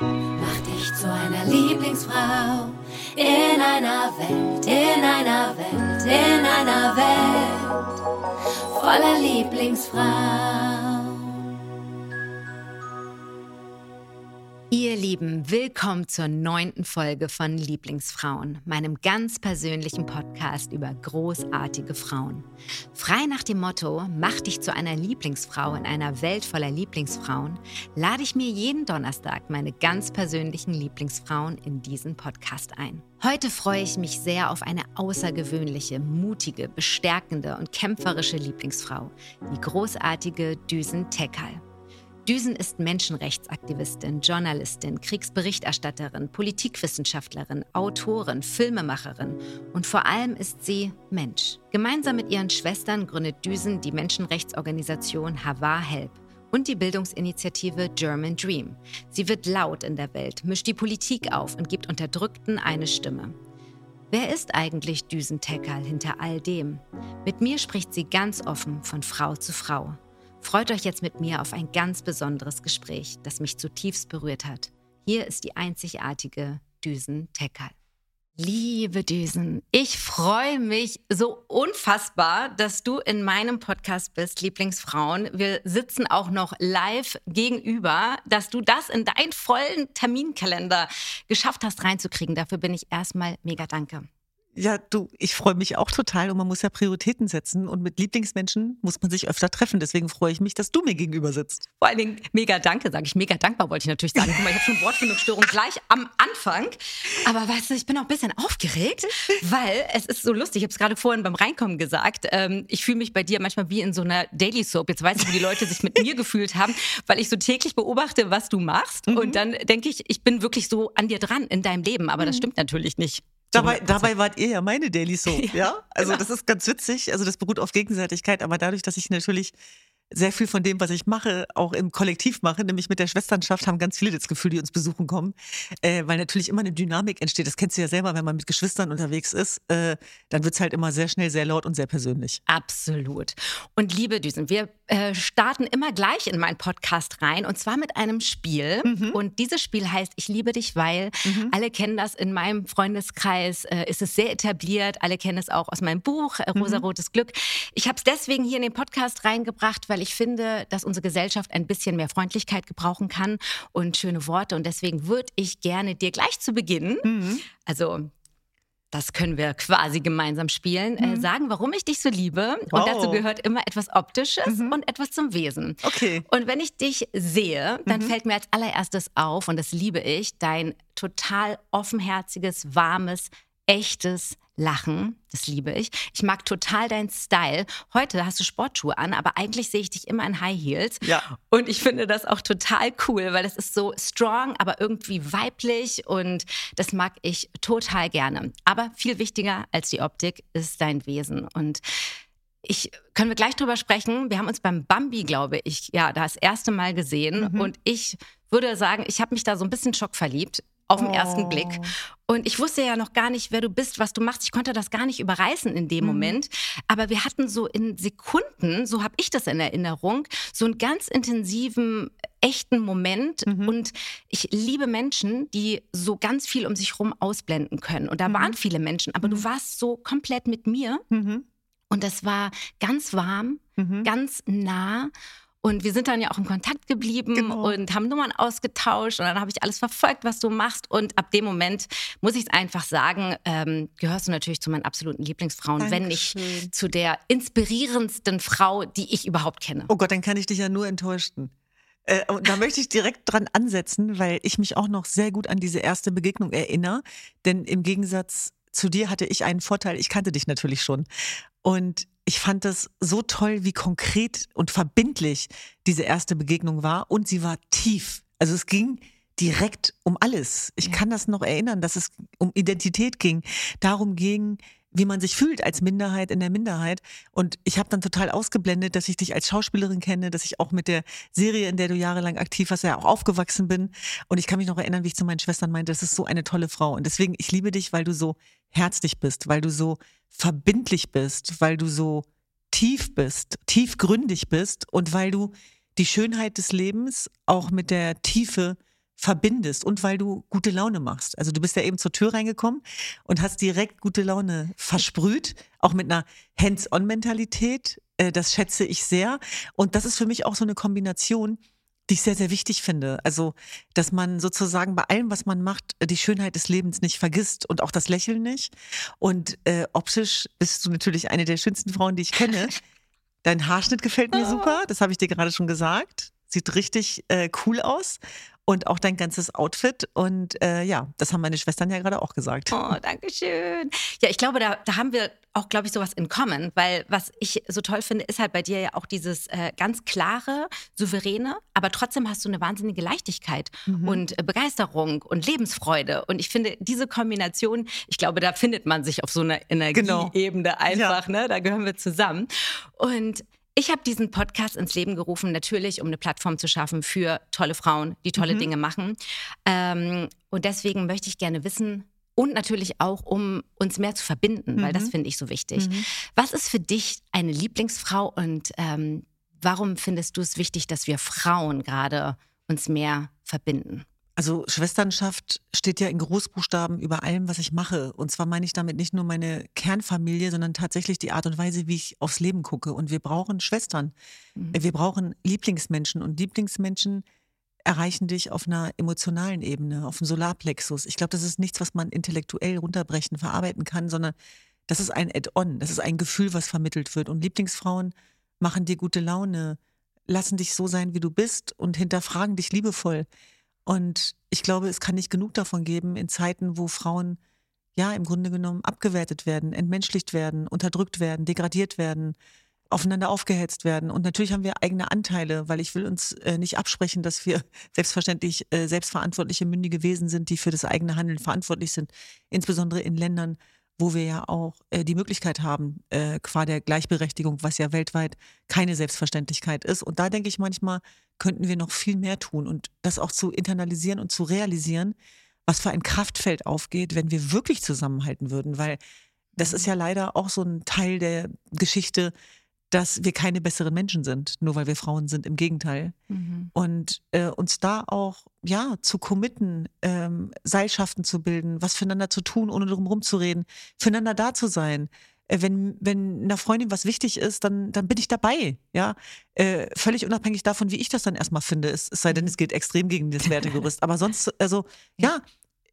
Mach dich zu einer Lieblingsfrau in einer Welt, in einer Welt, in einer Welt voller Lieblingsfrau. Lieben, willkommen zur neunten Folge von Lieblingsfrauen, meinem ganz persönlichen Podcast über großartige Frauen. Frei nach dem Motto, mach dich zu einer Lieblingsfrau in einer Welt voller Lieblingsfrauen, lade ich mir jeden Donnerstag meine ganz persönlichen Lieblingsfrauen in diesen Podcast ein. Heute freue ich mich sehr auf eine außergewöhnliche, mutige, bestärkende und kämpferische Lieblingsfrau, die großartige Düsen Tekal. Düsen ist Menschenrechtsaktivistin, Journalistin, Kriegsberichterstatterin, Politikwissenschaftlerin, Autorin, Filmemacherin und vor allem ist sie Mensch. Gemeinsam mit ihren Schwestern gründet Düsen die Menschenrechtsorganisation Hava Help und die Bildungsinitiative German Dream. Sie wird laut in der Welt, mischt die Politik auf und gibt Unterdrückten eine Stimme. Wer ist eigentlich Düsen Tekal hinter all dem? Mit mir spricht sie ganz offen von Frau zu Frau. Freut euch jetzt mit mir auf ein ganz besonderes Gespräch, das mich zutiefst berührt hat. Hier ist die einzigartige Düsen Tekal. Liebe Düsen, ich freue mich so unfassbar, dass du in meinem Podcast bist, Lieblingsfrauen. Wir sitzen auch noch live gegenüber, dass du das in deinen vollen Terminkalender geschafft hast reinzukriegen. Dafür bin ich erstmal mega danke. Ja, du, ich freue mich auch total und man muss ja Prioritäten setzen und mit Lieblingsmenschen muss man sich öfter treffen. Deswegen freue ich mich, dass du mir gegenüber sitzt. Vor allen Dingen mega danke, sage ich. Mega dankbar wollte ich natürlich sagen. Guck mal, ich habe schon Wortfindungsstörung gleich am Anfang. Aber weißt du, ich bin auch ein bisschen aufgeregt, weil es ist so lustig. Ich habe es gerade vorhin beim Reinkommen gesagt. Ähm, ich fühle mich bei dir manchmal wie in so einer Daily Soap. Jetzt weiß ich, wie die Leute sich mit mir gefühlt haben, weil ich so täglich beobachte, was du machst. Mhm. Und dann denke ich, ich bin wirklich so an dir dran in deinem Leben. Aber das mhm. stimmt natürlich nicht. Dabei, dabei wart ihr ja meine Daily Soap, ja? ja? Also genau. das ist ganz witzig. Also das beruht auf Gegenseitigkeit, aber dadurch, dass ich natürlich sehr viel von dem, was ich mache, auch im Kollektiv mache, nämlich mit der Schwesternschaft, haben ganz viele das Gefühl, die uns besuchen kommen, äh, weil natürlich immer eine Dynamik entsteht. Das kennst du ja selber, wenn man mit Geschwistern unterwegs ist, äh, dann wird es halt immer sehr schnell, sehr laut und sehr persönlich. Absolut. Und liebe Düsen, wir äh, starten immer gleich in meinen Podcast rein und zwar mit einem Spiel. Mhm. Und dieses Spiel heißt Ich liebe dich, weil mhm. alle kennen das in meinem Freundeskreis, äh, ist es sehr etabliert. Alle kennen es auch aus meinem Buch äh, Rosarotes mhm. Glück. Ich habe es deswegen hier in den Podcast reingebracht, weil ich finde, dass unsere Gesellschaft ein bisschen mehr Freundlichkeit gebrauchen kann und schöne Worte. Und deswegen würde ich gerne dir gleich zu Beginn, mhm. also das können wir quasi gemeinsam spielen. Äh, mhm. Äh, sagen, warum ich dich so liebe. Wow. Und dazu gehört immer etwas Optisches mhm. und etwas zum Wesen. Okay. Und wenn ich dich sehe, dann mhm. fällt mir als allererstes auf, und das liebe ich, dein total offenherziges, warmes, echtes Lachen. Das liebe ich. Ich mag total deinen Style. Heute hast du Sportschuhe an, aber eigentlich sehe ich dich immer in High Heels. Ja. Und ich finde das auch total cool, weil das ist so strong, aber irgendwie weiblich und das mag ich total gerne. Aber viel wichtiger als die Optik ist dein Wesen. Und ich können wir gleich drüber sprechen. Wir haben uns beim Bambi, glaube ich, ja, das erste Mal gesehen. Mhm. Und ich würde sagen, ich habe mich da so ein bisschen schockverliebt auf den oh. ersten Blick. Und ich wusste ja noch gar nicht, wer du bist, was du machst. Ich konnte das gar nicht überreißen in dem mhm. Moment. Aber wir hatten so in Sekunden, so habe ich das in Erinnerung, so einen ganz intensiven, echten Moment. Mhm. Und ich liebe Menschen, die so ganz viel um sich herum ausblenden können. Und da mhm. waren viele Menschen, aber du mhm. warst so komplett mit mir. Mhm. Und das war ganz warm, mhm. ganz nah. Und wir sind dann ja auch in Kontakt geblieben genau. und haben Nummern ausgetauscht. Und dann habe ich alles verfolgt, was du machst. Und ab dem Moment, muss ich es einfach sagen, ähm, gehörst du natürlich zu meinen absoluten Lieblingsfrauen, Dankeschön. wenn nicht zu der inspirierendsten Frau, die ich überhaupt kenne. Oh Gott, dann kann ich dich ja nur enttäuschen. Äh, und da möchte ich direkt dran ansetzen, weil ich mich auch noch sehr gut an diese erste Begegnung erinnere. Denn im Gegensatz zu dir hatte ich einen Vorteil. Ich kannte dich natürlich schon. Und ich fand das so toll, wie konkret und verbindlich diese erste Begegnung war. Und sie war tief. Also es ging direkt um alles. Ich ja. kann das noch erinnern, dass es um Identität ging. Darum ging, wie man sich fühlt als Minderheit in der Minderheit. Und ich habe dann total ausgeblendet, dass ich dich als Schauspielerin kenne, dass ich auch mit der Serie, in der du jahrelang aktiv warst, ja auch aufgewachsen bin. Und ich kann mich noch erinnern, wie ich zu meinen Schwestern meinte, das ist so eine tolle Frau. Und deswegen, ich liebe dich, weil du so herzlich bist, weil du so verbindlich bist, weil du so tief bist, tiefgründig bist und weil du die Schönheit des Lebens auch mit der Tiefe verbindest und weil du gute Laune machst. Also du bist ja eben zur Tür reingekommen und hast direkt gute Laune versprüht, auch mit einer Hands-on-Mentalität. Äh, das schätze ich sehr. Und das ist für mich auch so eine Kombination, die ich sehr, sehr wichtig finde. Also, dass man sozusagen bei allem, was man macht, die Schönheit des Lebens nicht vergisst und auch das Lächeln nicht. Und äh, optisch bist du natürlich eine der schönsten Frauen, die ich kenne. Dein Haarschnitt gefällt mir super, das habe ich dir gerade schon gesagt. Sieht richtig äh, cool aus und auch dein ganzes Outfit. Und äh, ja, das haben meine Schwestern ja gerade auch gesagt. Oh, danke schön. Ja, ich glaube, da, da haben wir auch, glaube ich, sowas in common, weil was ich so toll finde, ist halt bei dir ja auch dieses äh, ganz klare, souveräne, aber trotzdem hast du eine wahnsinnige Leichtigkeit mhm. und äh, Begeisterung und Lebensfreude. Und ich finde, diese Kombination, ich glaube, da findet man sich auf so einer genau. Energieebene genau. einfach, ja. ne? Da gehören wir zusammen. Und ich habe diesen Podcast ins Leben gerufen, natürlich, um eine Plattform zu schaffen für tolle Frauen, die tolle mhm. Dinge machen. Ähm, und deswegen möchte ich gerne wissen, und natürlich auch, um uns mehr zu verbinden, mhm. weil das mhm. finde ich so wichtig. Mhm. Was ist für dich eine Lieblingsfrau und ähm, warum findest du es wichtig, dass wir Frauen gerade uns mehr verbinden? Also Schwesternschaft steht ja in Großbuchstaben über allem, was ich mache. Und zwar meine ich damit nicht nur meine Kernfamilie, sondern tatsächlich die Art und Weise, wie ich aufs Leben gucke. Und wir brauchen Schwestern. Mhm. Wir brauchen Lieblingsmenschen. Und Lieblingsmenschen erreichen dich auf einer emotionalen Ebene, auf dem Solarplexus. Ich glaube, das ist nichts, was man intellektuell runterbrechen, verarbeiten kann, sondern das ist ein Add-on. Das ist ein Gefühl, was vermittelt wird. Und Lieblingsfrauen machen dir gute Laune, lassen dich so sein, wie du bist und hinterfragen dich liebevoll. Und ich glaube, es kann nicht genug davon geben in Zeiten, wo Frauen ja im Grunde genommen abgewertet werden, entmenschlicht werden, unterdrückt werden, degradiert werden, aufeinander aufgehetzt werden. Und natürlich haben wir eigene Anteile, weil ich will uns äh, nicht absprechen, dass wir selbstverständlich äh, selbstverantwortliche, mündige Wesen sind, die für das eigene Handeln verantwortlich sind, insbesondere in Ländern, wo wir ja auch äh, die Möglichkeit haben, äh, qua der Gleichberechtigung, was ja weltweit keine Selbstverständlichkeit ist. Und da denke ich manchmal, könnten wir noch viel mehr tun und das auch zu internalisieren und zu realisieren, was für ein Kraftfeld aufgeht, wenn wir wirklich zusammenhalten würden, weil das ist ja leider auch so ein Teil der Geschichte, dass wir keine besseren Menschen sind, nur weil wir Frauen sind. Im Gegenteil. Mhm. Und äh, uns da auch ja zu committen, ähm, Seilschaften zu bilden, was füreinander zu tun, ohne drum rumzureden, füreinander da zu sein. Äh, wenn, wenn einer Freundin was wichtig ist, dann, dann bin ich dabei. Ja, äh, völlig unabhängig davon, wie ich das dann erstmal finde. Es, es sei denn, mhm. es geht extrem gegen das Wertegerüst. Aber sonst, also ja,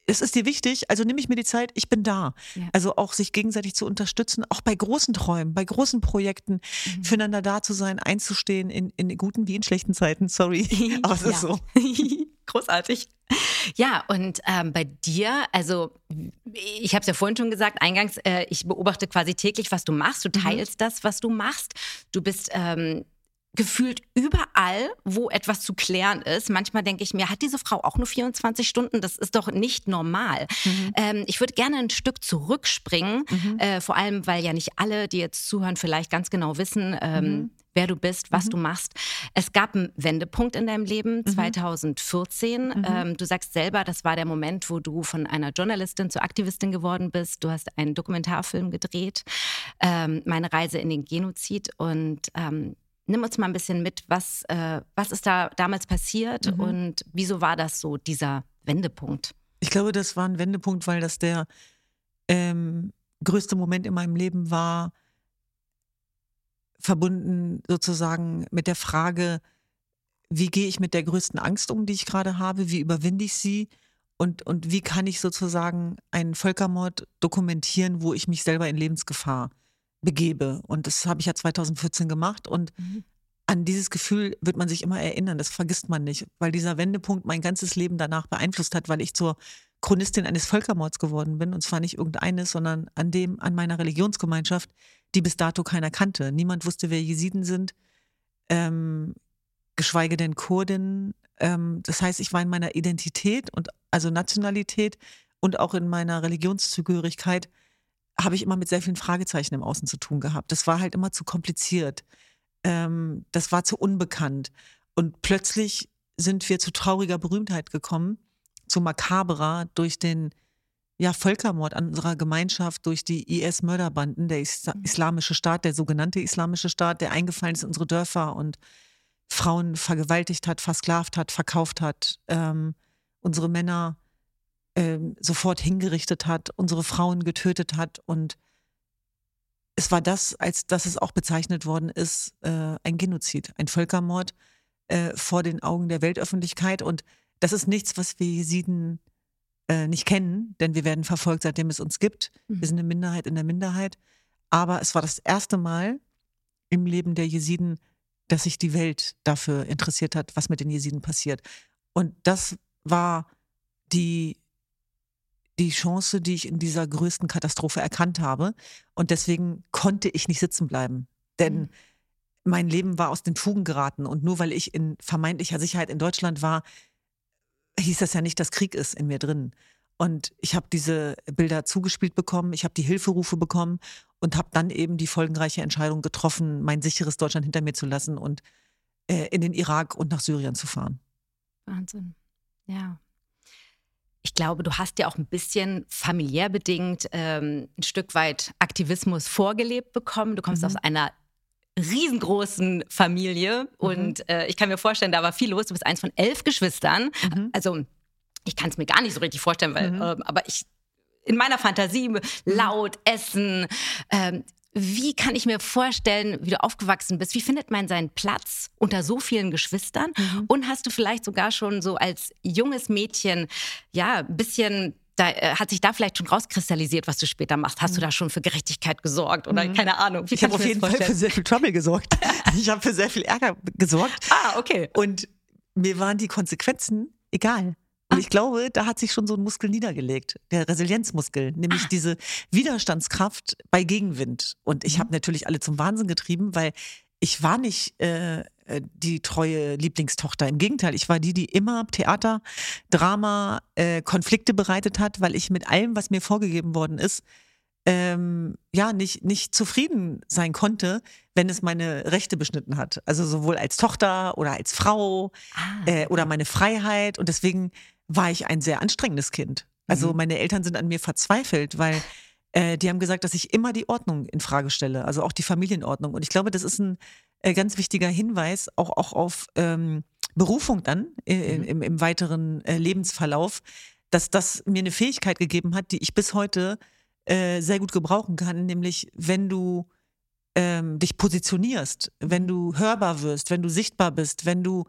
es ist dir wichtig, also nehme ich mir die Zeit, ich bin da. Ja. Also auch sich gegenseitig zu unterstützen, auch bei großen Träumen, bei großen Projekten, mhm. füreinander da zu sein, einzustehen in, in guten wie in schlechten Zeiten, sorry. Aber es ist so. Großartig. Ja, und ähm, bei dir, also ich habe es ja vorhin schon gesagt, eingangs, äh, ich beobachte quasi täglich, was du machst. Du mhm. teilst mhm. das, was du machst. Du bist ähm, gefühlt überall, wo etwas zu klären ist. Manchmal denke ich mir, hat diese Frau auch nur 24 Stunden? Das ist doch nicht normal. Mhm. Ähm, ich würde gerne ein Stück zurückspringen, mhm. äh, vor allem, weil ja nicht alle, die jetzt zuhören, vielleicht ganz genau wissen, ähm, mhm. wer du bist, was mhm. du machst. Es gab einen Wendepunkt in deinem Leben, 2014. Mhm. Mhm. Ähm, du sagst selber, das war der Moment, wo du von einer Journalistin zur Aktivistin geworden bist. Du hast einen Dokumentarfilm gedreht, ähm, meine Reise in den Genozid und ähm, Nimm uns mal ein bisschen mit, was, äh, was ist da damals passiert mhm. und wieso war das so, dieser Wendepunkt? Ich glaube, das war ein Wendepunkt, weil das der ähm, größte Moment in meinem Leben war, verbunden sozusagen mit der Frage, wie gehe ich mit der größten Angst um, die ich gerade habe, wie überwinde ich sie und, und wie kann ich sozusagen einen Völkermord dokumentieren, wo ich mich selber in Lebensgefahr begebe. Und das habe ich ja 2014 gemacht. Und mhm. an dieses Gefühl wird man sich immer erinnern. Das vergisst man nicht, weil dieser Wendepunkt mein ganzes Leben danach beeinflusst hat, weil ich zur Chronistin eines Völkermords geworden bin. Und zwar nicht irgendeines, sondern an dem, an meiner Religionsgemeinschaft, die bis dato keiner kannte. Niemand wusste, wer Jesiden sind, ähm, geschweige denn Kurden. Ähm, das heißt, ich war in meiner Identität und also Nationalität und auch in meiner Religionszugehörigkeit habe ich immer mit sehr vielen Fragezeichen im Außen zu tun gehabt. Das war halt immer zu kompliziert. Ähm, das war zu unbekannt. Und plötzlich sind wir zu trauriger Berühmtheit gekommen, zu makaberer durch den ja, Völkermord an unserer Gemeinschaft durch die IS-Mörderbanden, der Is mhm. islamische Staat, der sogenannte islamische Staat, der eingefallen ist in unsere Dörfer und Frauen vergewaltigt hat, versklavt hat, verkauft hat. Ähm, unsere Männer ähm, sofort hingerichtet hat, unsere Frauen getötet hat und es war das, als dass es auch bezeichnet worden ist, äh, ein Genozid, ein Völkermord äh, vor den Augen der Weltöffentlichkeit. Und das ist nichts, was wir Jesiden äh, nicht kennen, denn wir werden verfolgt, seitdem es uns gibt. Mhm. Wir sind eine Minderheit in der Minderheit. Aber es war das erste Mal im Leben der Jesiden, dass sich die Welt dafür interessiert hat, was mit den Jesiden passiert. Und das war die die Chance, die ich in dieser größten Katastrophe erkannt habe. Und deswegen konnte ich nicht sitzen bleiben. Denn mhm. mein Leben war aus den Fugen geraten. Und nur weil ich in vermeintlicher Sicherheit in Deutschland war, hieß das ja nicht, dass Krieg ist in mir drin. Und ich habe diese Bilder zugespielt bekommen, ich habe die Hilferufe bekommen und habe dann eben die folgenreiche Entscheidung getroffen, mein sicheres Deutschland hinter mir zu lassen und äh, in den Irak und nach Syrien zu fahren. Wahnsinn. Ja ich glaube, du hast ja auch ein bisschen familiär bedingt ähm, ein Stück weit Aktivismus vorgelebt bekommen. Du kommst mhm. aus einer riesengroßen Familie mhm. und äh, ich kann mir vorstellen, da war viel los. Du bist eins von elf Geschwistern. Mhm. Also ich kann es mir gar nicht so richtig vorstellen, weil, äh, aber ich in meiner Fantasie laut, Essen, ähm, wie kann ich mir vorstellen, wie du aufgewachsen bist? Wie findet man seinen Platz unter so vielen Geschwistern? Mhm. Und hast du vielleicht sogar schon so als junges Mädchen, ja, ein bisschen da äh, hat sich da vielleicht schon rauskristallisiert, was du später machst. Hast du mhm. da schon für Gerechtigkeit gesorgt oder mhm. keine Ahnung? ich habe auf jeden Fall für sehr viel Trouble gesorgt. ich habe für sehr viel Ärger gesorgt. Ah, okay. Und mir waren die Konsequenzen egal. Und ich glaube, da hat sich schon so ein Muskel niedergelegt, der Resilienzmuskel, nämlich ah. diese Widerstandskraft bei Gegenwind. Und ich mhm. habe natürlich alle zum Wahnsinn getrieben, weil ich war nicht äh, äh, die treue Lieblingstochter. Im Gegenteil, ich war die, die immer Theater, Drama, äh, Konflikte bereitet hat, weil ich mit allem, was mir vorgegeben worden ist, ähm, ja, nicht, nicht zufrieden sein konnte, wenn es meine Rechte beschnitten hat. Also sowohl als Tochter oder als Frau ah. äh, oder meine Freiheit. Und deswegen war ich ein sehr anstrengendes Kind. Also mhm. meine Eltern sind an mir verzweifelt, weil äh, die haben gesagt, dass ich immer die Ordnung in Frage stelle, also auch die Familienordnung. Und ich glaube, das ist ein äh, ganz wichtiger Hinweis auch, auch auf ähm, Berufung dann äh, mhm. im, im, weiteren äh, Lebensverlauf, dass das mir eine Fähigkeit gegeben hat, die ich bis heute äh, sehr gut gebrauchen kann, nämlich wenn du ähm, dich positionierst, wenn du hörbar wirst, wenn du sichtbar bist, wenn du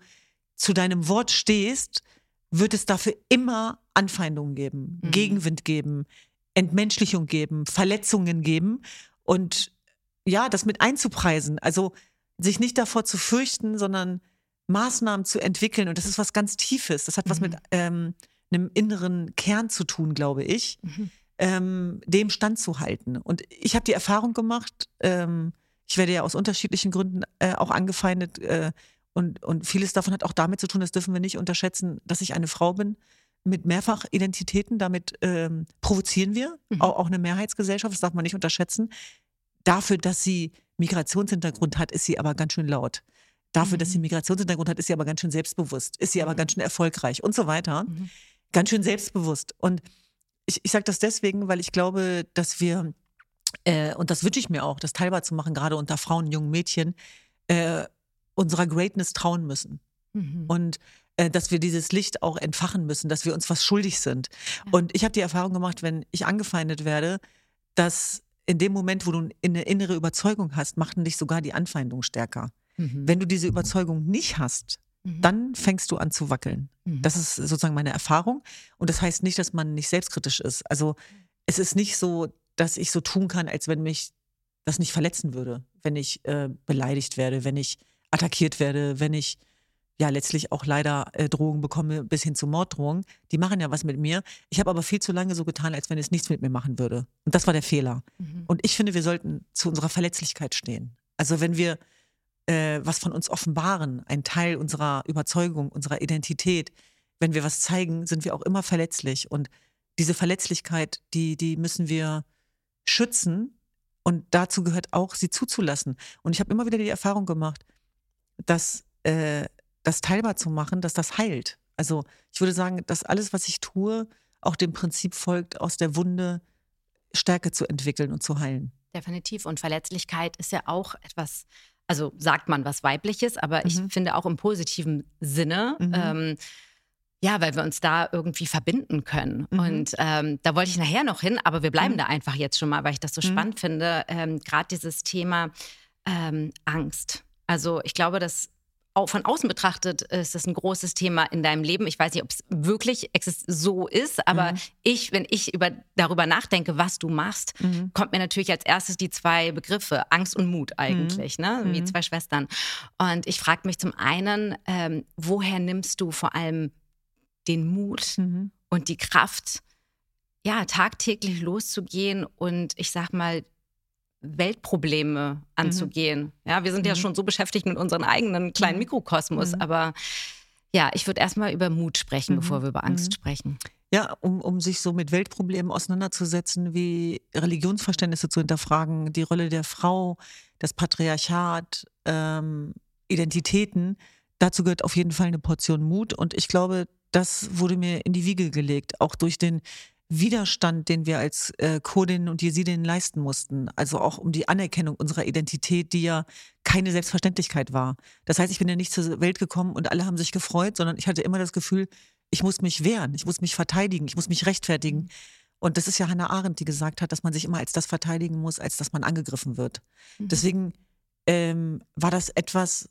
zu deinem Wort stehst, wird es dafür immer Anfeindungen geben, mhm. Gegenwind geben, Entmenschlichung geben, Verletzungen geben und ja, das mit einzupreisen. Also sich nicht davor zu fürchten, sondern Maßnahmen zu entwickeln. Und das ist was ganz Tiefes. Das hat mhm. was mit ähm, einem inneren Kern zu tun, glaube ich, mhm. ähm, dem standzuhalten. Und ich habe die Erfahrung gemacht, ähm, ich werde ja aus unterschiedlichen Gründen äh, auch angefeindet, äh, und, und vieles davon hat auch damit zu tun, das dürfen wir nicht unterschätzen, dass ich eine Frau bin mit Mehrfachidentitäten. Damit ähm, provozieren wir mhm. auch, auch eine Mehrheitsgesellschaft, das darf man nicht unterschätzen. Dafür, dass sie Migrationshintergrund hat, ist sie aber ganz schön laut. Dafür, mhm. dass sie mhm. Migrationshintergrund hat, ist sie aber ganz schön selbstbewusst, ist sie aber mhm. ganz schön erfolgreich und so weiter. Mhm. Ganz schön selbstbewusst. Und ich, ich sage das deswegen, weil ich glaube, dass wir, äh, und das wünsche ich mir auch, das teilbar zu machen, gerade unter Frauen, jungen Mädchen, äh, unserer Greatness trauen müssen. Mhm. Und äh, dass wir dieses Licht auch entfachen müssen, dass wir uns was schuldig sind. Ja. Und ich habe die Erfahrung gemacht, wenn ich angefeindet werde, dass in dem Moment, wo du eine innere Überzeugung hast, machten dich sogar die Anfeindung stärker. Mhm. Wenn du diese Überzeugung nicht hast, mhm. dann fängst du an zu wackeln. Mhm. Das ist sozusagen meine Erfahrung. Und das heißt nicht, dass man nicht selbstkritisch ist. Also es ist nicht so, dass ich so tun kann, als wenn mich das nicht verletzen würde, wenn ich äh, beleidigt werde, wenn ich attackiert werde, wenn ich ja letztlich auch leider äh, Drohungen bekomme, bis hin zu Morddrohungen. Die machen ja was mit mir. Ich habe aber viel zu lange so getan, als wenn es nichts mit mir machen würde. Und das war der Fehler. Mhm. Und ich finde, wir sollten zu unserer Verletzlichkeit stehen. Also wenn wir äh, was von uns offenbaren, ein Teil unserer Überzeugung, unserer Identität, wenn wir was zeigen, sind wir auch immer verletzlich. Und diese Verletzlichkeit, die, die müssen wir schützen. Und dazu gehört auch, sie zuzulassen. Und ich habe immer wieder die Erfahrung gemacht, dass äh, das teilbar zu machen, dass das heilt. Also ich würde sagen, dass alles, was ich tue, auch dem Prinzip folgt, aus der Wunde Stärke zu entwickeln und zu heilen. Definitiv. Und Verletzlichkeit ist ja auch etwas, also sagt man was Weibliches, aber mhm. ich finde auch im positiven Sinne. Mhm. Ähm, ja, weil wir uns da irgendwie verbinden können. Mhm. Und ähm, da wollte ich nachher noch hin, aber wir bleiben da einfach jetzt schon mal, weil ich das so Mhm. spannend finde. Ähm, Gerade dieses Thema ähm, Angst. Also ich glaube, dass auch von außen betrachtet ist das ein großes Thema in deinem Leben. Ich weiß nicht, ob es wirklich so ist, aber Mhm. ich, wenn ich über, darüber nachdenke, was du machst, Mhm. kommt mir natürlich als erstes die zwei Begriffe, Angst und Mut eigentlich, ne? wie Mhm. zwei Schwestern. Und ich frage mich zum einen, ähm, woher nimmst du vor allem den Mut Mhm. und die Kraft, ja, tagtäglich loszugehen und ich sag mal, Weltprobleme anzugehen. Ja, wir sind ja Mhm. schon so beschäftigt mit unserem eigenen kleinen Mhm. Mikrokosmos, Mhm. aber ja, ich würde erstmal über Mut sprechen, Mhm. bevor wir über Angst Mhm. sprechen. Ja, um, um sich so mit Weltproblemen auseinanderzusetzen, wie Religionsverständnisse zu hinterfragen, die Rolle der Frau, das Patriarchat, ähm, Identitäten. Dazu gehört auf jeden Fall eine Portion Mut. Und ich glaube, das wurde mir in die Wiege gelegt, auch durch den Widerstand, den wir als äh, Kurdinnen und Jesidinnen leisten mussten. Also auch um die Anerkennung unserer Identität, die ja keine Selbstverständlichkeit war. Das heißt, ich bin ja nicht zur Welt gekommen und alle haben sich gefreut, sondern ich hatte immer das Gefühl, ich muss mich wehren, ich muss mich verteidigen, ich muss mich rechtfertigen. Und das ist ja Hannah Arendt, die gesagt hat, dass man sich immer als das verteidigen muss, als dass man angegriffen wird. Mhm. Deswegen ähm, war das etwas,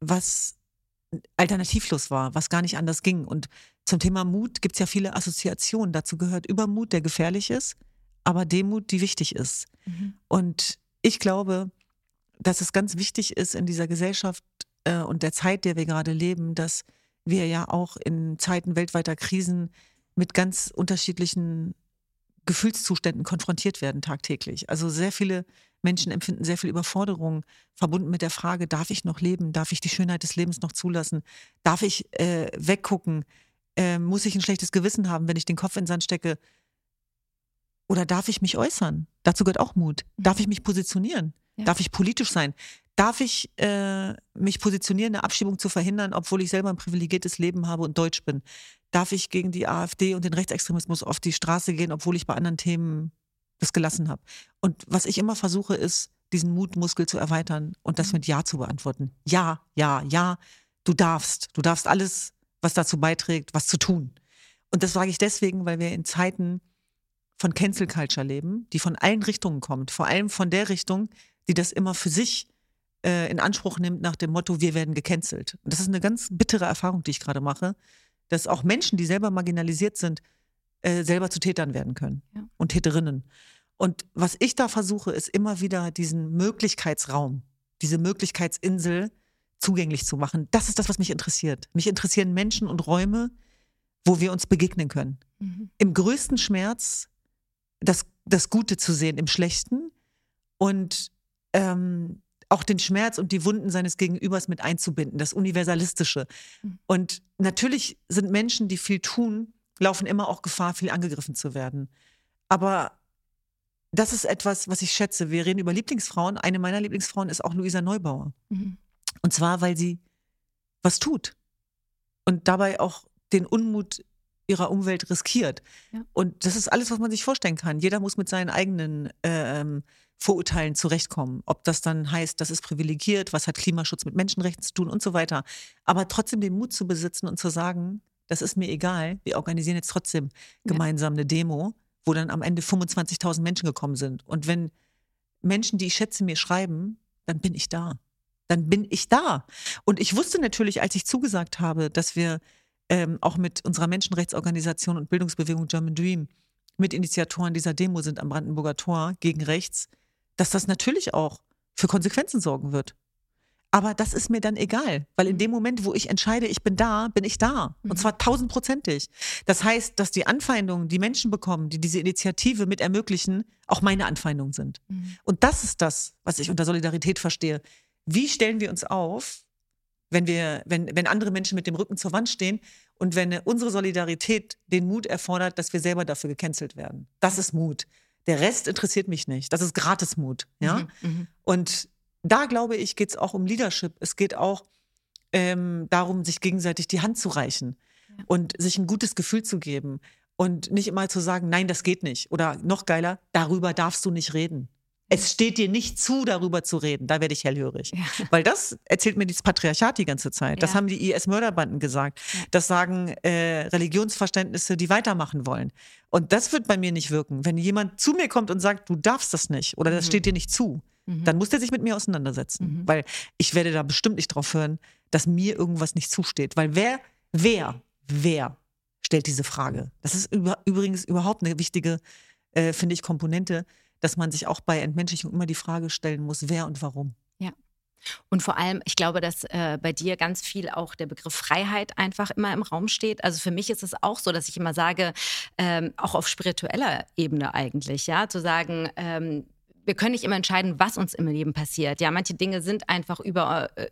was alternativlos war, was gar nicht anders ging. Und zum Thema Mut gibt es ja viele Assoziationen. Dazu gehört Übermut, der gefährlich ist, aber Demut, die wichtig ist. Mhm. Und ich glaube, dass es ganz wichtig ist in dieser Gesellschaft äh, und der Zeit, der wir gerade leben, dass wir ja auch in Zeiten weltweiter Krisen mit ganz unterschiedlichen Gefühlszuständen konfrontiert werden tagtäglich. Also sehr viele Menschen empfinden sehr viel Überforderung verbunden mit der Frage, darf ich noch leben? Darf ich die Schönheit des Lebens noch zulassen? Darf ich äh, weggucken? Äh, muss ich ein schlechtes Gewissen haben, wenn ich den Kopf in den Sand stecke? Oder darf ich mich äußern? Dazu gehört auch Mut. Darf ich mich positionieren? Ja. Darf ich politisch sein? Darf ich äh, mich positionieren, eine Abschiebung zu verhindern, obwohl ich selber ein privilegiertes Leben habe und deutsch bin? Darf ich gegen die AfD und den Rechtsextremismus auf die Straße gehen, obwohl ich bei anderen Themen das gelassen habe? Und was ich immer versuche, ist, diesen Mutmuskel zu erweitern und das mit Ja zu beantworten. Ja, ja, ja, du darfst. Du darfst alles, was dazu beiträgt, was zu tun. Und das sage ich deswegen, weil wir in Zeiten von Cancel Culture leben, die von allen Richtungen kommt, vor allem von der Richtung, die das immer für sich äh, in Anspruch nimmt nach dem Motto, wir werden gecancelt. Und das ist eine ganz bittere Erfahrung, die ich gerade mache, dass auch Menschen, die selber marginalisiert sind, äh, selber zu Tätern werden können Ja. und Täterinnen. Und was ich da versuche, ist immer wieder diesen Möglichkeitsraum, diese Möglichkeitsinsel zugänglich zu machen. Das ist das, was mich interessiert. Mich interessieren Menschen und Räume, wo wir uns begegnen können. Mhm. Im größten Schmerz das, das Gute zu sehen im Schlechten und ähm, auch den Schmerz und die Wunden seines Gegenübers mit einzubinden, das Universalistische. Mhm. Und natürlich sind Menschen, die viel tun, laufen immer auch Gefahr, viel angegriffen zu werden. Aber das ist etwas, was ich schätze. Wir reden über Lieblingsfrauen. Eine meiner Lieblingsfrauen ist auch Luisa Neubauer. Mhm. Und zwar, weil sie was tut und dabei auch den Unmut ihrer Umwelt riskiert. Ja. Und das ist alles, was man sich vorstellen kann. Jeder muss mit seinen eigenen ähm, Vorurteilen zurechtkommen. Ob das dann heißt, das ist privilegiert, was hat Klimaschutz mit Menschenrechten zu tun und so weiter. Aber trotzdem den Mut zu besitzen und zu sagen, das ist mir egal, wir organisieren jetzt trotzdem gemeinsam eine Demo, wo dann am Ende 25.000 Menschen gekommen sind. Und wenn Menschen, die ich schätze, mir schreiben, dann bin ich da. Dann bin ich da. Und ich wusste natürlich, als ich zugesagt habe, dass wir ähm, auch mit unserer Menschenrechtsorganisation und Bildungsbewegung German Dream Mitinitiatoren dieser Demo sind am Brandenburger Tor gegen rechts, dass das natürlich auch für Konsequenzen sorgen wird. Aber das ist mir dann egal, weil in dem Moment, wo ich entscheide, ich bin da, bin ich da. Mhm. Und zwar tausendprozentig. Das heißt, dass die Anfeindungen, die Menschen bekommen, die diese Initiative mit ermöglichen, auch meine Anfeindungen sind. Mhm. Und das ist das, was ich unter Solidarität verstehe. Wie stellen wir uns auf, wenn wir, wenn, wenn andere Menschen mit dem Rücken zur Wand stehen und wenn unsere Solidarität den Mut erfordert, dass wir selber dafür gecancelt werden? Das ist Mut. Der Rest interessiert mich nicht. Das ist Gratismut. Ja? Mhm. Mhm. Und da glaube ich, geht es auch um Leadership. Es geht auch ähm, darum, sich gegenseitig die Hand zu reichen Ja. und sich ein gutes Gefühl zu geben und nicht immer zu sagen, nein, das geht nicht. Oder noch geiler, darüber darfst du nicht reden. Es steht dir nicht zu, darüber zu reden. Da werde ich hellhörig. Ja. Weil das erzählt mir dieses Patriarchat die ganze Zeit. Das ja. haben die IS-Mörderbanden gesagt. Das sagen äh, Religionsverständnisse, die weitermachen wollen. Und das wird bei mir nicht wirken. Wenn jemand zu mir kommt und sagt, du darfst das nicht oder das mhm. steht dir nicht zu, mhm. dann muss der sich mit mir auseinandersetzen. Mhm. Weil ich werde da bestimmt nicht drauf hören, dass mir irgendwas nicht zusteht. Weil wer, wer, wer stellt diese Frage? Das ist über, übrigens überhaupt eine wichtige, äh, finde ich, Komponente dass man sich auch bei Entmenschlichung immer die Frage stellen muss, wer und warum. Und vor allem, ich glaube, dass äh, bei dir ganz viel auch der Begriff Freiheit einfach immer im Raum steht. Also für mich ist es auch so, dass ich immer sage, ähm, auch auf spiritueller Ebene eigentlich, ja, zu sagen, ähm, wir können nicht immer entscheiden, was uns im Leben passiert. Ja, manche Dinge sind einfach über, äh,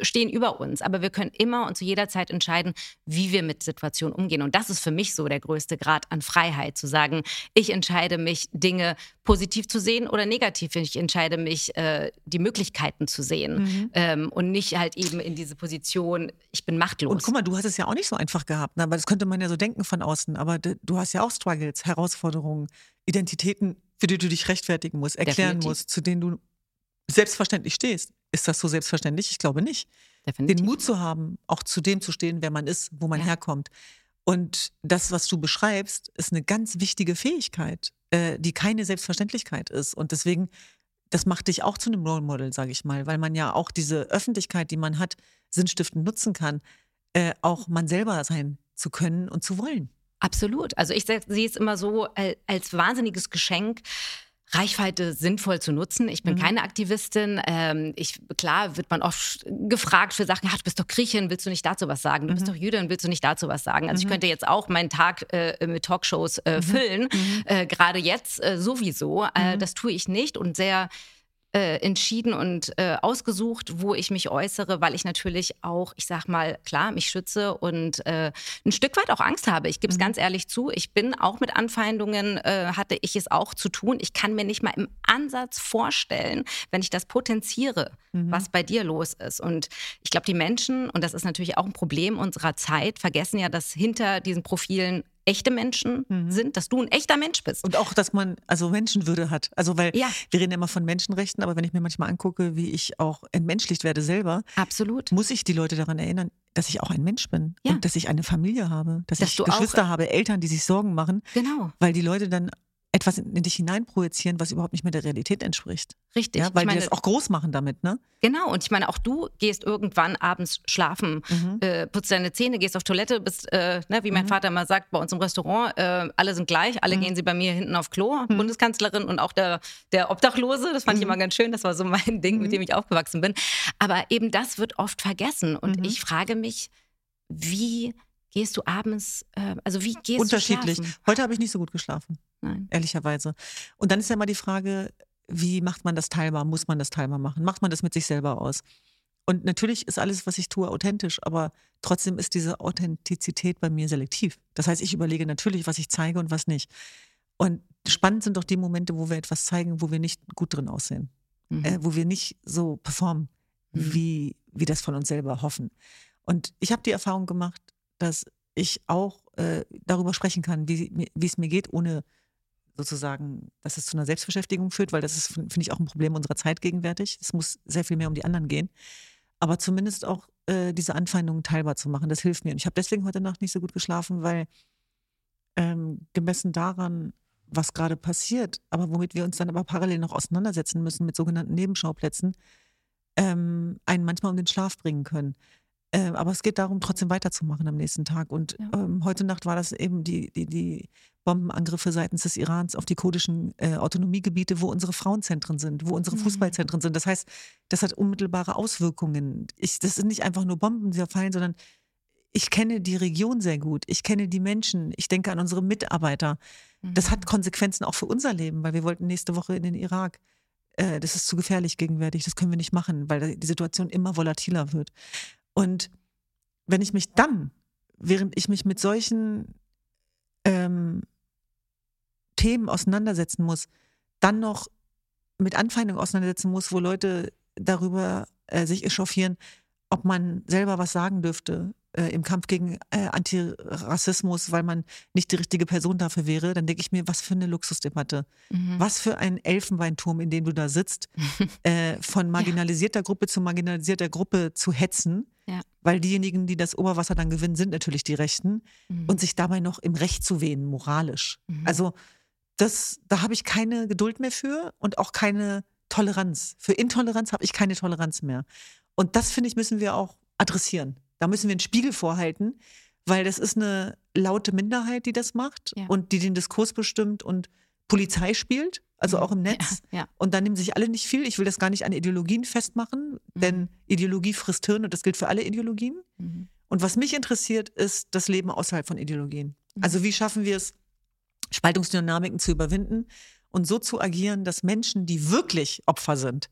stehen über uns, aber wir können immer und zu jeder Zeit entscheiden, wie wir mit Situationen umgehen. Und das ist für mich so der größte Grad an Freiheit, zu sagen, ich entscheide mich, Dinge positiv zu sehen oder negativ. Ich entscheide mich, äh, die Möglichkeiten zu sehen mhm. ähm, und nicht halt eben in diese Position, ich bin machtlos. Und guck mal, du hast es ja auch nicht so einfach gehabt, ne? weil das könnte man ja so denken von außen, aber du hast ja auch Struggles, Herausforderungen, Identitäten, für die du dich rechtfertigen musst, erklären Definitiv. musst, zu denen du selbstverständlich stehst. Ist das so selbstverständlich? Ich glaube nicht. Definitiv. Den Mut zu haben, auch zu dem zu stehen, wer man ist, wo man ja. herkommt. Und das, was du beschreibst, ist eine ganz wichtige Fähigkeit, äh, die keine Selbstverständlichkeit ist. Und deswegen, das macht dich auch zu einem Role Model, sage ich mal, weil man ja auch diese Öffentlichkeit, die man hat, sinnstiftend nutzen kann, äh, auch man selber sein zu können und zu wollen. Absolut. Also ich sehe es immer so als wahnsinniges Geschenk, Reichweite sinnvoll zu nutzen. Ich bin mhm. keine Aktivistin. Ähm, ich, klar wird man oft gefragt für Sachen, ja, du bist doch Griechin, willst du nicht dazu was sagen? Du mhm. bist doch Jüdin, willst du nicht dazu was sagen? Also mhm. ich könnte jetzt auch meinen Tag äh, mit Talkshows äh, mhm. füllen, mhm. äh, gerade jetzt äh, sowieso. Äh, mhm. das tue ich nicht und sehr äh, entschieden und äh, ausgesucht, wo ich mich äußere, weil ich natürlich auch, ich sag mal, klar, mich schütze und äh, ein Stück weit auch Angst habe. Ich gebe es mhm. ganz ehrlich zu. Ich bin auch mit Anfeindungen, äh, hatte ich es auch zu tun. Ich kann mir nicht mal im Ansatz vorstellen, wenn ich das potenziere, mhm. was bei dir los ist. Und ich glaube, die Menschen, und das ist natürlich auch ein Problem unserer Zeit, vergessen ja, dass hinter diesen Profilen echte Menschen mhm. sind, dass du ein echter Mensch bist. Und auch, dass man also Menschenwürde hat. Also weil ja. wir reden immer von Menschenrechten, aber wenn ich mir manchmal angucke, wie ich auch entmenschlicht werde selber, absolut, muss ich die Leute daran erinnern, dass ich auch ein Mensch bin ja. und dass ich eine Familie habe, dass, dass ich Geschwister habe, Eltern, die sich Sorgen machen, genau, weil die Leute dann etwas in dich hineinprojizieren, was überhaupt nicht mehr der Realität entspricht. Richtig. Ja, weil ich meine, die das auch groß machen damit, ne? Genau. Und ich meine, auch du gehst irgendwann abends schlafen, mhm. äh, putzt deine Zähne, gehst auf Toilette, bist, äh, ne, wie mein mhm. Vater mal sagt, bei uns im Restaurant, äh, alle sind gleich, alle mhm. gehen sie bei mir hinten auf Klo, mhm. Bundeskanzlerin und auch der, der Obdachlose. Das fand ich mhm. immer ganz schön. Das war so mein Ding, mit mhm. dem ich aufgewachsen bin. Aber eben das wird oft vergessen. Und ich frage mich, wie gehst du abends, äh, also wie gehst Unterschiedlich. du Unterschiedlich. Heute habe ich nicht so gut geschlafen. Nein. Ehrlicherweise. Und dann ist ja immer die Frage, wie macht man das teilbar? Muss man das teilbar machen? Macht man das mit sich selber aus? Und natürlich ist alles, was ich tue, authentisch, aber trotzdem ist diese Authentizität bei mir selektiv. Das heißt, ich überlege natürlich, was ich zeige und was nicht. Und spannend sind doch die Momente, wo wir etwas zeigen, wo wir nicht gut drin aussehen, mhm. äh, wo wir nicht so performen, mhm. wie wir das von uns selber hoffen. Und ich habe die Erfahrung gemacht, dass ich auch äh, darüber sprechen kann, wie, wie es mir geht, ohne sozusagen, dass es zu einer Selbstbeschäftigung führt, weil das ist, finde ich, auch ein Problem unserer Zeit gegenwärtig. Es muss sehr viel mehr um die anderen gehen. Aber zumindest auch äh, diese Anfeindungen teilbar zu machen, das hilft mir. Und ich habe deswegen heute Nacht nicht so gut geschlafen, weil ähm, gemessen daran, was gerade passiert, aber womit wir uns dann aber parallel noch auseinandersetzen müssen mit sogenannten Nebenschauplätzen, ähm, einen manchmal um den Schlaf bringen können. Äh, aber es geht darum, trotzdem weiterzumachen am nächsten Tag. Und ja. ähm, heute Nacht war das eben die, die, die, Bombenangriffe seitens des Irans auf die kurdischen äh, Autonomiegebiete, wo unsere Frauenzentren sind, wo unsere mhm. Fußballzentren sind. Das heißt, das hat unmittelbare Auswirkungen. Ich, das sind nicht einfach nur Bomben, die da fallen, sondern ich kenne die Region sehr gut. Ich kenne die Menschen. Ich denke an unsere Mitarbeiter. Das hat mhm. Konsequenzen auch für unser Leben, weil wir wollten nächste Woche in den Irak. Äh, das ist zu gefährlich gegenwärtig. Das können wir nicht machen, weil die Situation immer volatiler wird. Und wenn ich mich dann, während ich mich mit solchen ähm, Themen auseinandersetzen muss, dann noch mit Anfeindungen auseinandersetzen muss, wo Leute darüber äh, sich echauffieren, ob man selber was sagen dürfte äh, im Kampf gegen äh, Antirassismus, weil man nicht die richtige Person dafür wäre, dann denke ich mir, was für eine Luxusdebatte. Mhm. Was für ein Elfenbeinturm, in dem du da sitzt, äh, von marginalisierter Gruppe zu marginalisierter Gruppe zu hetzen. Weil diejenigen, die das Oberwasser dann gewinnen, sind natürlich die Rechten. Mhm. Und sich dabei noch im Recht zu wehen, moralisch. Mhm. Also das, da habe ich keine Geduld mehr für und auch keine Toleranz. Für Intoleranz habe ich keine Toleranz mehr. Und das, finde ich, müssen wir auch adressieren. Da müssen wir einen Spiegel vorhalten, weil das ist eine laute Minderheit, die das macht Ja. und die den Diskurs bestimmt und Polizei spielt, also auch im Netz. Ja, ja. Und da nehmen sich alle nicht viel. Ich will das gar nicht an Ideologien festmachen, denn Ideologie frisst Hirn und das gilt für alle Ideologien. Mhm. Und was mich interessiert, ist das Leben außerhalb von Ideologien. Mhm. Also wie schaffen wir es, Spaltungsdynamiken zu überwinden und so zu agieren, dass Menschen, die wirklich Opfer sind,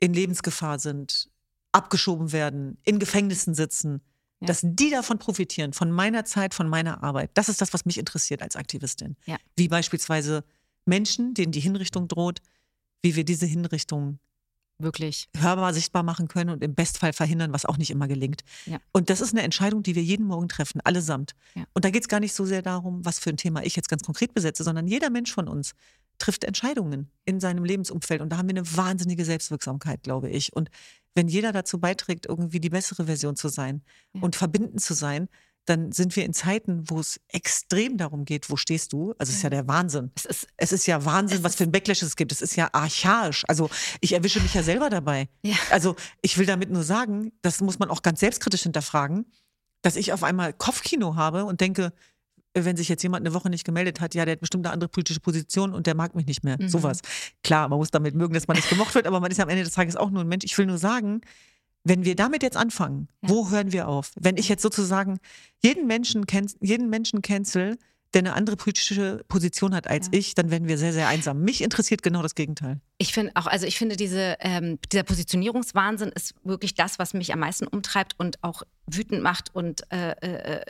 in Lebensgefahr sind, abgeschoben werden, in Gefängnissen sitzen, Ja. dass die davon profitieren, von meiner Zeit, von meiner Arbeit. Das ist das, was mich interessiert als Aktivistin. Wie beispielsweise Menschen, denen die Hinrichtung droht, wie wir diese Hinrichtung Wirklich. hörbar sichtbar machen können und im Bestfall verhindern, was auch nicht immer gelingt. Ja. Und das ist eine Entscheidung, die wir jeden Morgen treffen, allesamt. Ja. Und da geht es gar nicht so sehr darum, was für ein Thema ich jetzt ganz konkret besetze, sondern jeder Mensch von uns trifft Entscheidungen in seinem Lebensumfeld. Und da haben wir eine wahnsinnige Selbstwirksamkeit, glaube ich. Und wenn jeder dazu beiträgt, irgendwie die bessere Version zu sein Ja. und verbindend zu sein, dann sind wir in Zeiten, wo es extrem darum geht, wo stehst du? Also es ist ja der Wahnsinn. Es ist, Es ist ja Wahnsinn, was für ein Backlash es gibt. Es ist ja archaisch. Also ich erwische mich ja selber dabei. Ja. Also ich will damit nur sagen, das muss man auch ganz selbstkritisch hinterfragen, dass ich auf einmal Kopfkino habe und denke, wenn sich jetzt jemand eine Woche nicht gemeldet hat, ja, der hat bestimmt eine andere politische Position und der mag mich nicht mehr. Mhm. Sowas. Klar, man muss damit mögen, dass man nicht gemocht wird, aber man ist am Ende des Tages auch nur ein Mensch. Ich will nur sagen, wenn wir damit jetzt anfangen, Ja. wo hören wir auf? Wenn ich jetzt sozusagen jeden Menschen, jeden Menschen cancel, der eine andere politische Position hat als Ja. ich, dann werden wir sehr, sehr einsam. Mich interessiert genau das Gegenteil. Ich finde auch, also ich finde diese, ähm, dieser Positionierungswahnsinn ist wirklich das, was mich am meisten umtreibt und auch wütend macht und äh, äh,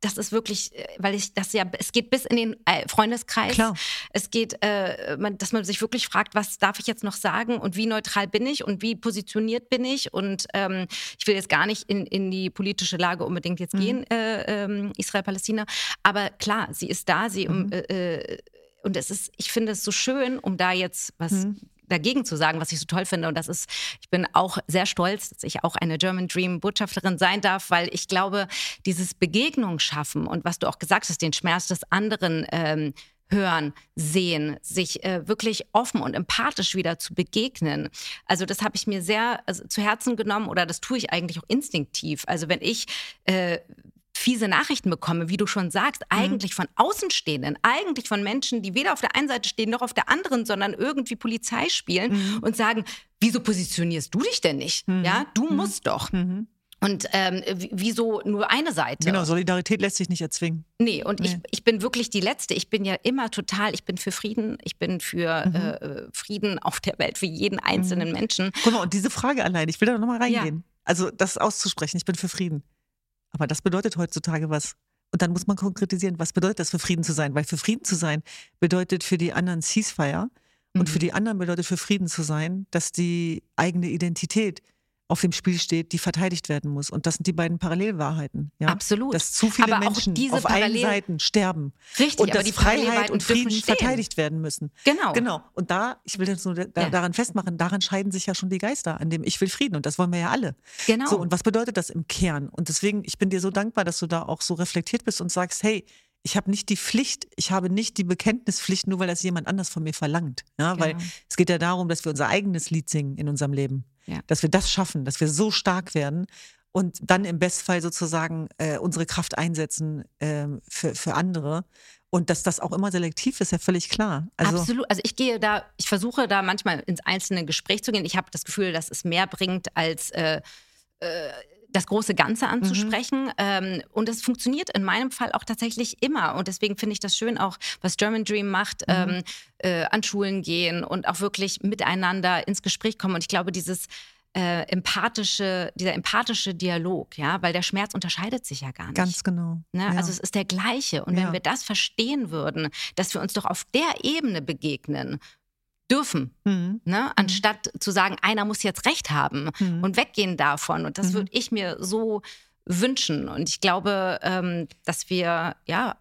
das ist wirklich, äh, weil ich das ja, es geht bis in den äh, Freundeskreis. Klar. Es geht, äh, man, dass man sich wirklich fragt, was darf ich jetzt noch sagen und wie neutral bin ich und wie positioniert bin ich. Und ähm, ich will jetzt gar nicht in, in die politische Lage unbedingt jetzt Mhm. gehen, äh, ähm, Israel-Palästina. Aber klar, sie ist da, sie um, Mhm. äh, äh, und es ist, ich finde es so schön, um da jetzt was Mhm. Dagegen zu sagen, was ich so toll finde. Und das ist, ich bin auch sehr stolz, dass ich auch eine German Dream Botschafterin sein darf, weil ich glaube, dieses Begegnung schaffen und was du auch gesagt hast, den Schmerz des anderen ähm, hören, sehen, sich äh, wirklich offen und empathisch wieder zu begegnen. Also das habe ich mir sehr also, zu Herzen genommen oder das tue ich eigentlich auch instinktiv. Also wenn ich äh, fiese Nachrichten bekomme, wie du schon sagst, eigentlich von Außenstehenden, eigentlich von Menschen, die weder auf der einen Seite stehen noch auf der anderen, sondern irgendwie Polizei spielen und sagen, wieso positionierst du dich denn nicht? Ja, du musst doch. Und ähm, wieso nur eine Seite? Genau, Solidarität lässt sich nicht erzwingen. Nee, und ich, Nee. ich bin wirklich die Letzte. Ich bin ja immer total, ich bin für Frieden, ich bin für Mhm. äh, Frieden auf der Welt, für jeden einzelnen Menschen. Guck mal, und diese Frage allein, ich will da nochmal reingehen. Also das auszusprechen, ich bin für Frieden. Aber das bedeutet heutzutage was. Und dann muss man konkretisieren, was bedeutet das für Frieden zu sein? Weil für Frieden zu sein bedeutet für die anderen Ceasefire und Mhm. für die anderen bedeutet für Frieden zu sein, dass die eigene Identität auf dem Spiel steht, die verteidigt werden muss. Und das sind die beiden Parallelwahrheiten. Ja? Absolut. Dass zu viele Aber Menschen diese auf allen Parallel- Seiten sterben. Richtig, und aber dass die Freiheit und Frieden verteidigt werden müssen. Genau. Genau. Und da, ich will das nur da, Ja. daran festmachen, daran scheiden sich ja schon die Geister, an dem ich will Frieden. Und das wollen wir ja alle. Genau. So, und was bedeutet das im Kern? Und deswegen, ich bin dir so dankbar, dass du da auch so reflektiert bist und sagst, hey, ich habe nicht die Pflicht, ich habe nicht die Bekenntnispflicht, nur weil das jemand anders von mir verlangt. Ja, weil Genau. es geht ja darum, dass wir unser eigenes Lied singen in unserem Leben. Ja. Dass wir das schaffen, dass wir so stark werden und dann im Bestfall sozusagen äh, unsere Kraft einsetzen ähm, für, für andere. Und dass das auch immer selektiv ist, ja völlig klar. Also, Absolut. Also ich gehe da, ich versuche da manchmal ins einzelne Gespräch zu gehen. Ich habe das Gefühl, dass es mehr bringt, als äh, äh, das große Ganze Mhm. anzusprechen. Ähm, und es funktioniert in meinem Fall auch tatsächlich immer. Und deswegen finde ich das schön, auch was German Dream macht, Mhm. ähm, äh, an Schulen gehen und auch wirklich miteinander ins Gespräch kommen. Und ich glaube, dieses äh, empathische, dieser empathische Dialog, ja, weil der Schmerz unterscheidet sich ja gar nicht. Ganz genau. Ne? Ja. Also es ist der gleiche. Und Ja. wenn wir das verstehen würden, dass wir uns doch auf der Ebene begegnen dürfen, Mhm. ne? anstatt zu sagen, einer muss jetzt Recht haben Mhm. und weggehen davon. Und das Mhm. würde ich mir so wünschen. Und ich glaube, ähm, dass wir ja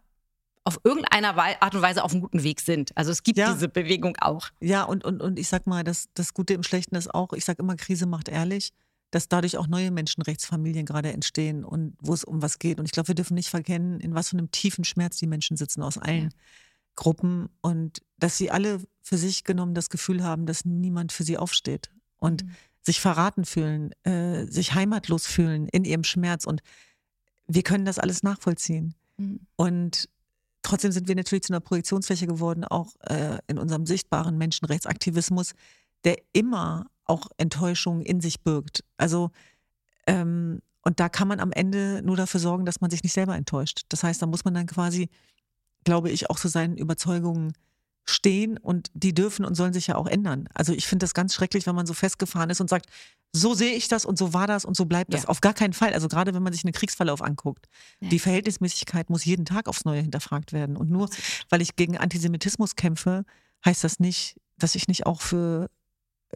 auf irgendeiner Art und Weise auf einem guten Weg sind. Also es gibt ja. diese Bewegung auch. Ja, und, und, und ich sag mal, das, das Gute im Schlechten ist auch, ich sag immer, Krise macht ehrlich, dass dadurch auch neue Menschenrechtsfamilien gerade entstehen und wo es um was geht. Und ich glaube, wir dürfen nicht verkennen, in was für einem tiefen Schmerz die Menschen sitzen aus allen ja. Gruppen und dass sie alle für sich genommen das Gefühl haben, dass niemand für sie aufsteht und mhm. sich verraten fühlen, äh, sich heimatlos fühlen in ihrem Schmerz. Und wir können das alles nachvollziehen. Mhm. Und trotzdem sind wir natürlich zu einer Projektionsfläche geworden, auch äh, in unserem sichtbaren Menschenrechtsaktivismus, der immer auch Enttäuschung in sich birgt. Also, ähm, und da kann man am Ende nur dafür sorgen, dass man sich nicht selber enttäuscht. Das heißt, da muss man dann quasi, glaube ich, auch zu seinen Überzeugungen stehen und die dürfen und sollen sich ja auch ändern. Also ich finde das ganz schrecklich, wenn man so festgefahren ist und sagt, so sehe ich das und so war das und so bleibt das. Ja. Auf gar keinen Fall. Also gerade wenn man sich einen Kriegsverlauf anguckt. Ja. Die Verhältnismäßigkeit muss jeden Tag aufs Neue hinterfragt werden. Und nur weil ich gegen Antisemitismus kämpfe, heißt das nicht, dass ich nicht auch für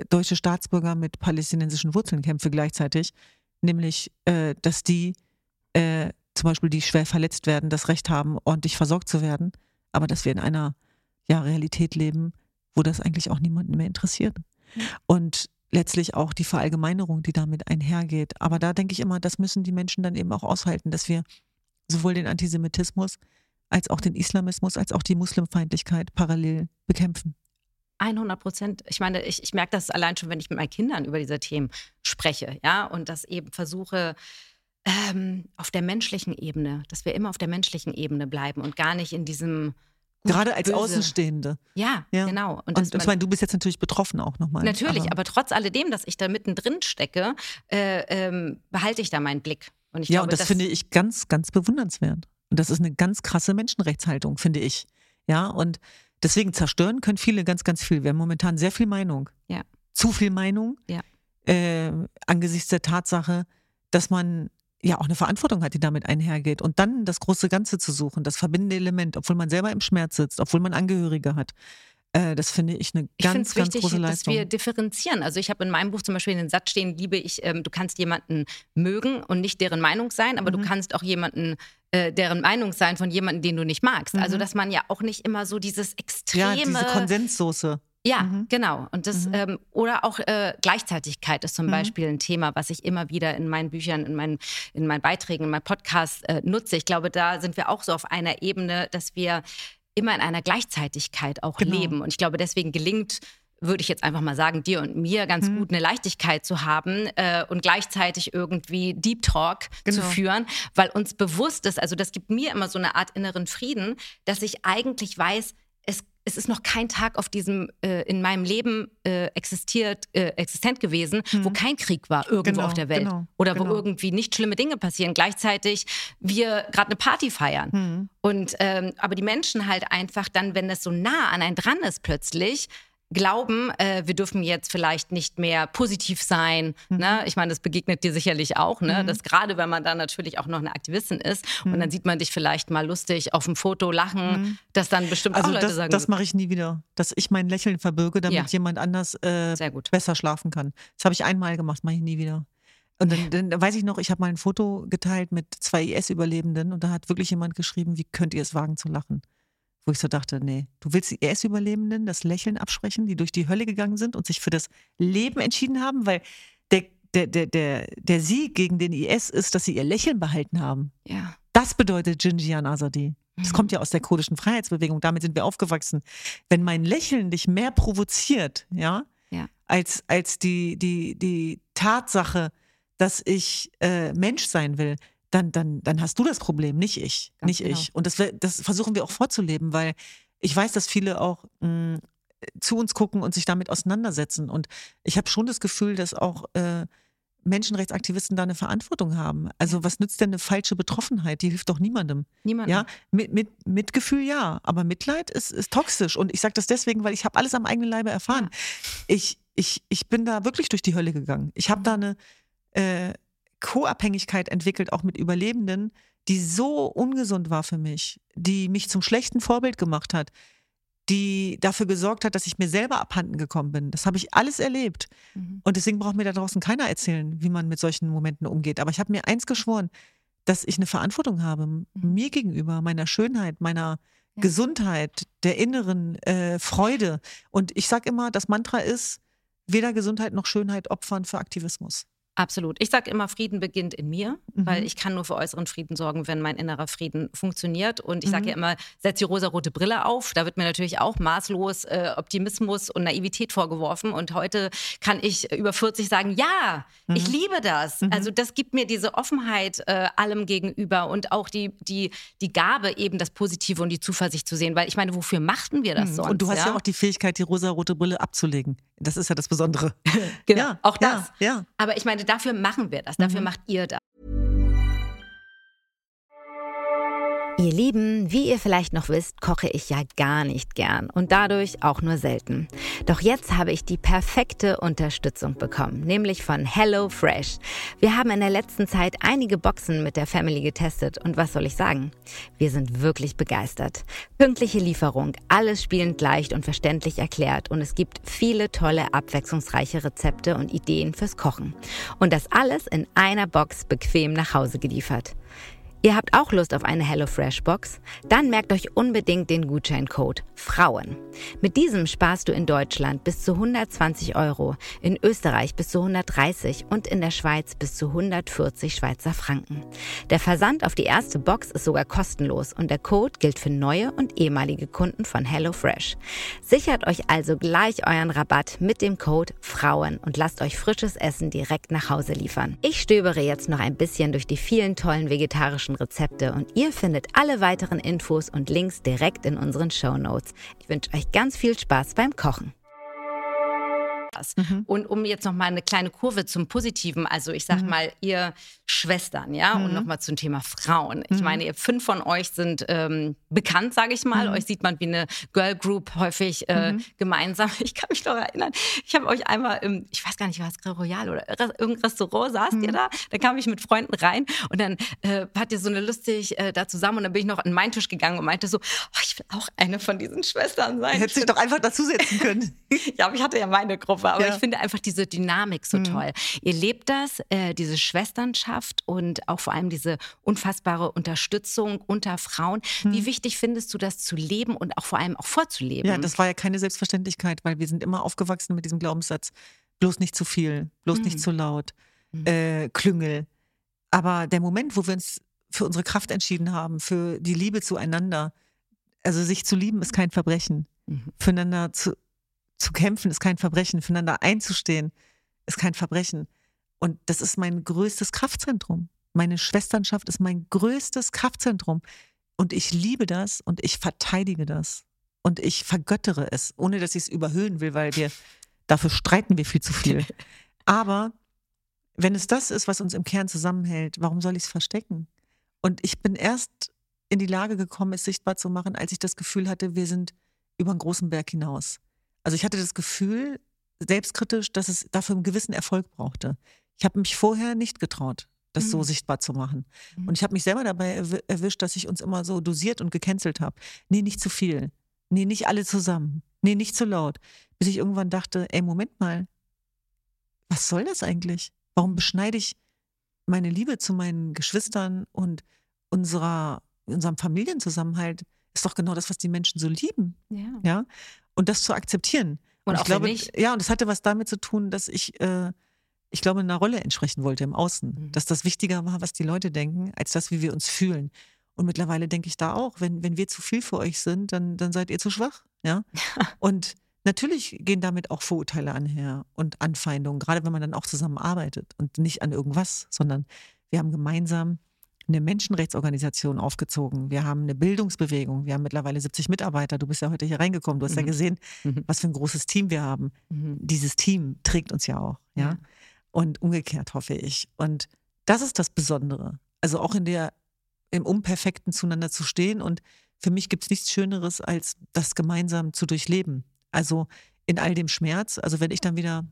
deutsche Staatsbürger mit palästinensischen Wurzeln kämpfe gleichzeitig. Nämlich, äh, dass die äh, zum Beispiel, die schwer verletzt werden, das Recht haben, ordentlich versorgt zu werden. Aber dass wir in einer ja, Realität leben, wo das eigentlich auch niemanden mehr interessiert. Und letztlich auch die Verallgemeinerung, die damit einhergeht. Aber da denke ich immer, das müssen die Menschen dann eben auch aushalten, dass wir sowohl den Antisemitismus als auch den Islamismus, als auch die Muslimfeindlichkeit parallel bekämpfen. 100 Prozent. Ich meine, ich, ich merke das allein schon, wenn ich mit meinen Kindern über diese Themen spreche, ja, und das eben versuche, ähm, auf der menschlichen Ebene, dass wir immer auf der menschlichen Ebene bleiben und gar nicht in diesem Gerade als böse. Außenstehende. Ja, ja. genau. Und, und ich meine, du bist jetzt natürlich betroffen auch nochmal. Natürlich, aber, aber, trotz alledem, dass ich da mittendrin stecke, äh, ähm, behalte ich da meinen Blick. Und ja, glaube, und das, das finde ich ganz, ganz bewundernswert. Und das ist eine ganz krasse Menschenrechtshaltung, finde ich. Ja, und deswegen zerstören können viele ganz, ganz viel. Wir haben momentan sehr viel Meinung. Ja. Zu viel Meinung. Ja. Äh, angesichts der Tatsache, dass man ja auch eine Verantwortung hat, die damit einhergeht. Und dann das große Ganze zu suchen, das verbindende Element, obwohl man selber im Schmerz sitzt, obwohl man Angehörige hat. Äh, das finde ich eine ganz, ich ganz wichtig, große Leistung. dass wir differenzieren. Also ich habe in meinem Buch zum Beispiel den Satz stehen, liebe ich, ähm, du kannst jemanden mögen und nicht deren Meinung sein, aber mhm. du kannst auch jemanden äh, deren Meinung sein von jemandem, den du nicht magst. Also mhm. Also dass man ja auch nicht immer so dieses extreme... Ja, diese Konsenssoße. Ja, mhm. genau. Und das mhm. ähm, oder auch äh, Gleichzeitigkeit ist zum mhm. Beispiel ein Thema, was ich immer wieder in meinen Büchern, in meinen, in meinen Beiträgen, in meinem Podcast äh, nutze. Ich glaube, da sind wir auch so auf einer Ebene, dass wir immer in einer Gleichzeitigkeit auch genau. leben. Und ich glaube, deswegen gelingt würde ich jetzt einfach mal sagen, dir und mir ganz mhm. gut eine Leichtigkeit zu haben äh, und gleichzeitig irgendwie Deep Talk genau. zu führen, weil uns bewusst ist, also das gibt mir immer so eine Art inneren Frieden, dass ich eigentlich weiß, es es ist noch kein Tag auf diesem äh, in meinem Leben äh, existiert äh, existent gewesen, mhm. wo kein Krieg war irgendwo genau, auf der Welt genau, oder wo genau. irgendwie nicht schlimme Dinge passieren. Gleichzeitig wir gerade eine Party feiern mhm. und ähm, aber die Menschen halt einfach dann, wenn das so nah an einen dran ist plötzlich glauben, äh, wir dürfen jetzt vielleicht nicht mehr positiv sein. Mhm. Ne? Ich meine, das begegnet dir sicherlich auch, ne? Mhm. dass gerade wenn man dann natürlich auch noch eine Aktivistin ist mhm. und dann sieht man dich vielleicht mal lustig auf dem Foto lachen, mhm. dass dann bestimmt also auch Leute das, sagen. Das mache ich nie wieder, dass ich mein Lächeln verbirge, damit ja. jemand anders äh, besser schlafen kann. Das habe ich einmal gemacht, mache ich nie wieder. Und dann, dann, weiß ich noch, ich habe mal ein Foto geteilt mit zwei IS-Überlebenden und da hat wirklich jemand geschrieben, wie könnt ihr es wagen zu lachen? Wo ich so dachte, nee, du willst die IS-Überlebenden das Lächeln absprechen, die durch die Hölle gegangen sind und sich für das Leben entschieden haben, weil der, der, der, der, der Sieg gegen den IS ist, dass sie ihr Lächeln behalten haben. Ja. Das bedeutet Jinjian Azadi. Das mhm. kommt ja aus der kurdischen Freiheitsbewegung, damit sind wir aufgewachsen. Wenn mein Lächeln dich mehr provoziert, ja, ja. als, als die, die, die Tatsache, dass ich äh, Mensch sein will, dann, dann, dann hast du das Problem, nicht ich. Ganz nicht genau. ich. Und das, das versuchen wir auch vorzuleben, weil ich weiß, dass viele auch mh, hm, zu uns gucken und sich damit auseinandersetzen. Und ich habe schon das Gefühl, dass auch äh, Menschenrechtsaktivisten da eine Verantwortung haben. Also was nützt denn eine falsche Betroffenheit? Die hilft doch niemandem. Niemandem. Ja, mit, mit, Mitgefühl ja, aber Mitleid ist, ist toxisch. Und ich sage das deswegen, weil ich habe alles am eigenen Leibe erfahren. Ja. Ich, ich, ich bin da wirklich durch die Hölle gegangen. Ich habe da eine, äh, Co-Abhängigkeit entwickelt, auch mit Überlebenden, die so ungesund war für mich, die mich zum schlechten Vorbild gemacht hat. die dafür gesorgt hat, dass ich mir selber abhanden gekommen bin. Das habe ich alles erlebt. Mhm. Und deswegen braucht mir da draußen keiner erzählen, wie man mit solchen Momenten umgeht. Aber ich habe mir eins geschworen, dass ich eine Verantwortung habe, mhm. mir gegenüber, meiner Schönheit, meiner ja. Gesundheit, der inneren äh, Freude. Und ich sage immer, das Mantra ist, weder Gesundheit noch Schönheit opfern für Aktivismus. Absolut. Ich sage immer, Frieden beginnt in mir, mhm. weil ich kann nur für äußeren Frieden sorgen, wenn mein innerer Frieden funktioniert. Und ich sage mhm. ja immer, setz die rosarote Brille auf. Da wird mir natürlich auch maßlos äh, Optimismus und Naivität vorgeworfen. Und heute kann ich über 40 sagen, ja, mhm. ich liebe das. Mhm. Also das gibt mir diese Offenheit äh, allem gegenüber und auch die, die, die Gabe, eben das Positive und die Zuversicht zu sehen. Weil ich meine, wofür machten wir das mhm. sonst? Und du hast ja? ja auch die Fähigkeit, die rosarote Brille abzulegen. Das ist ja das Besondere. genau, ja, auch das. Ja, ja. Aber ich meine, dafür machen wir das, dafür mhm. macht ihr das. Ihr Lieben, wie ihr vielleicht noch wisst, koche ich ja gar nicht gern und dadurch auch nur selten. Doch jetzt habe ich die perfekte Unterstützung bekommen, nämlich von Hello Fresh. Wir haben in der letzten Zeit einige Boxen mit der Family getestet und was soll ich sagen? Wir sind wirklich begeistert. Pünktliche Lieferung, alles spielend leicht und verständlich erklärt und es gibt viele tolle, abwechslungsreiche Rezepte und Ideen fürs Kochen. Und das alles in einer Box bequem nach Hause geliefert. Ihr habt auch Lust auf eine HelloFresh-Box? Dann merkt euch unbedingt den Gutscheincode Frauen. Mit diesem sparst du in Deutschland bis zu 120 Euro, in Österreich bis zu 130 und in der Schweiz bis zu 140 Schweizer Franken. Der Versand auf die erste Box ist sogar kostenlos und der Code gilt für neue und ehemalige Kunden von HelloFresh. Sichert euch also gleich euren Rabatt mit dem Code Frauen und lasst euch frisches Essen direkt nach Hause liefern. Ich stöbere jetzt noch ein bisschen durch die vielen tollen vegetarischen vegetarischen Rezepte und ihr findet alle weiteren Infos und Links direkt in unseren Show Notes. Ich wünsche euch ganz viel Spaß beim Kochen. Mhm. Und um jetzt noch mal eine kleine Kurve zum Positiven, also ich sag mhm. mal, ihr Schwestern, ja, mhm. und noch mal zum Thema Frauen. Ich mhm. meine, ihr fünf von euch sind ähm, bekannt, sage ich mal. Mhm. Euch sieht man wie eine Girl Group häufig äh, mhm. gemeinsam. Ich kann mich noch erinnern, ich habe euch einmal im, ich weiß gar nicht, war es Royal oder irgendein Restaurant, saßt ihr da? Da kam ich mit Freunden rein und dann äh, hat ihr so eine lustig äh, da zusammen und dann bin ich noch an meinen Tisch gegangen und meinte so, oh, ich will auch eine von diesen Schwestern sein. Hättest dich doch einfach dazusetzen können. ja, aber ich hatte ja meine Gruppe, aber ja. ich finde einfach diese Dynamik so mhm. toll. Ihr lebt das, äh, diese Schwesternschaft und auch vor allem diese unfassbare Unterstützung unter Frauen. Mhm. Wie wichtig findest du das zu leben und auch vor allem auch vorzuleben? Ja, das war ja keine Selbstverständlichkeit, weil wir sind immer aufgewachsen mit diesem Glaubenssatz, bloß nicht zu viel, bloß mhm. nicht zu laut, mhm. äh, Klüngel. Aber der Moment, wo wir uns für unsere Kraft entschieden haben, für die Liebe zueinander, also sich zu lieben, ist kein Verbrechen. Mhm. Füreinander zu, zu kämpfen ist kein Verbrechen, füreinander einzustehen ist kein Verbrechen. Und das ist mein größtes Kraftzentrum. Meine Schwesternschaft ist mein größtes Kraftzentrum. Und ich liebe das und ich verteidige das. Und ich vergöttere es, ohne dass ich es überhöhen will, weil wir, dafür streiten wir viel zu viel. Aber wenn es das ist, was uns im Kern zusammenhält, warum soll ich es verstecken? Und ich bin erst in die Lage gekommen, es sichtbar zu machen, als ich das Gefühl hatte, wir sind über einen großen Berg hinaus. Also ich hatte das Gefühl, selbstkritisch, dass es dafür einen gewissen Erfolg brauchte. Ich habe mich vorher nicht getraut, das mhm. so sichtbar zu machen. Mhm. Und ich habe mich selber dabei erwischt, dass ich uns immer so dosiert und gecancelt habe. Nee, nicht zu viel. Nee, nicht alle zusammen. Nee, nicht zu laut. Bis ich irgendwann dachte, ey, Moment mal, was soll das eigentlich? Warum beschneide ich meine Liebe zu meinen Geschwistern und unserer, unserem Familienzusammenhalt? Ist doch genau das, was die Menschen so lieben. Ja. ja? Und das zu akzeptieren. Und, und auch glaube, nicht. ja, und das hatte was damit zu tun, dass ich, äh, ich glaube, einer Rolle entsprechen wollte im Außen. Mhm. Dass das wichtiger war, was die Leute denken, als das, wie wir uns fühlen. Und mittlerweile denke ich da auch, wenn, wenn wir zu viel für euch sind, dann, dann seid ihr zu schwach. Ja. und natürlich gehen damit auch Vorurteile anher und Anfeindungen, gerade wenn man dann auch zusammenarbeitet und nicht an irgendwas, sondern wir haben gemeinsam eine Menschenrechtsorganisation aufgezogen. Wir haben eine Bildungsbewegung. Wir haben mittlerweile 70 Mitarbeiter. Du bist ja heute hier reingekommen. Du hast mhm. ja gesehen, mhm. was für ein großes Team wir haben. Mhm. Dieses Team trägt uns ja auch. Ja? ja? Und umgekehrt hoffe ich. Und das ist das Besondere. Also auch in der, im Unperfekten zueinander zu stehen. Und für mich gibt es nichts Schöneres, als das gemeinsam zu durchleben. Also in all dem Schmerz. Also wenn ich dann wieder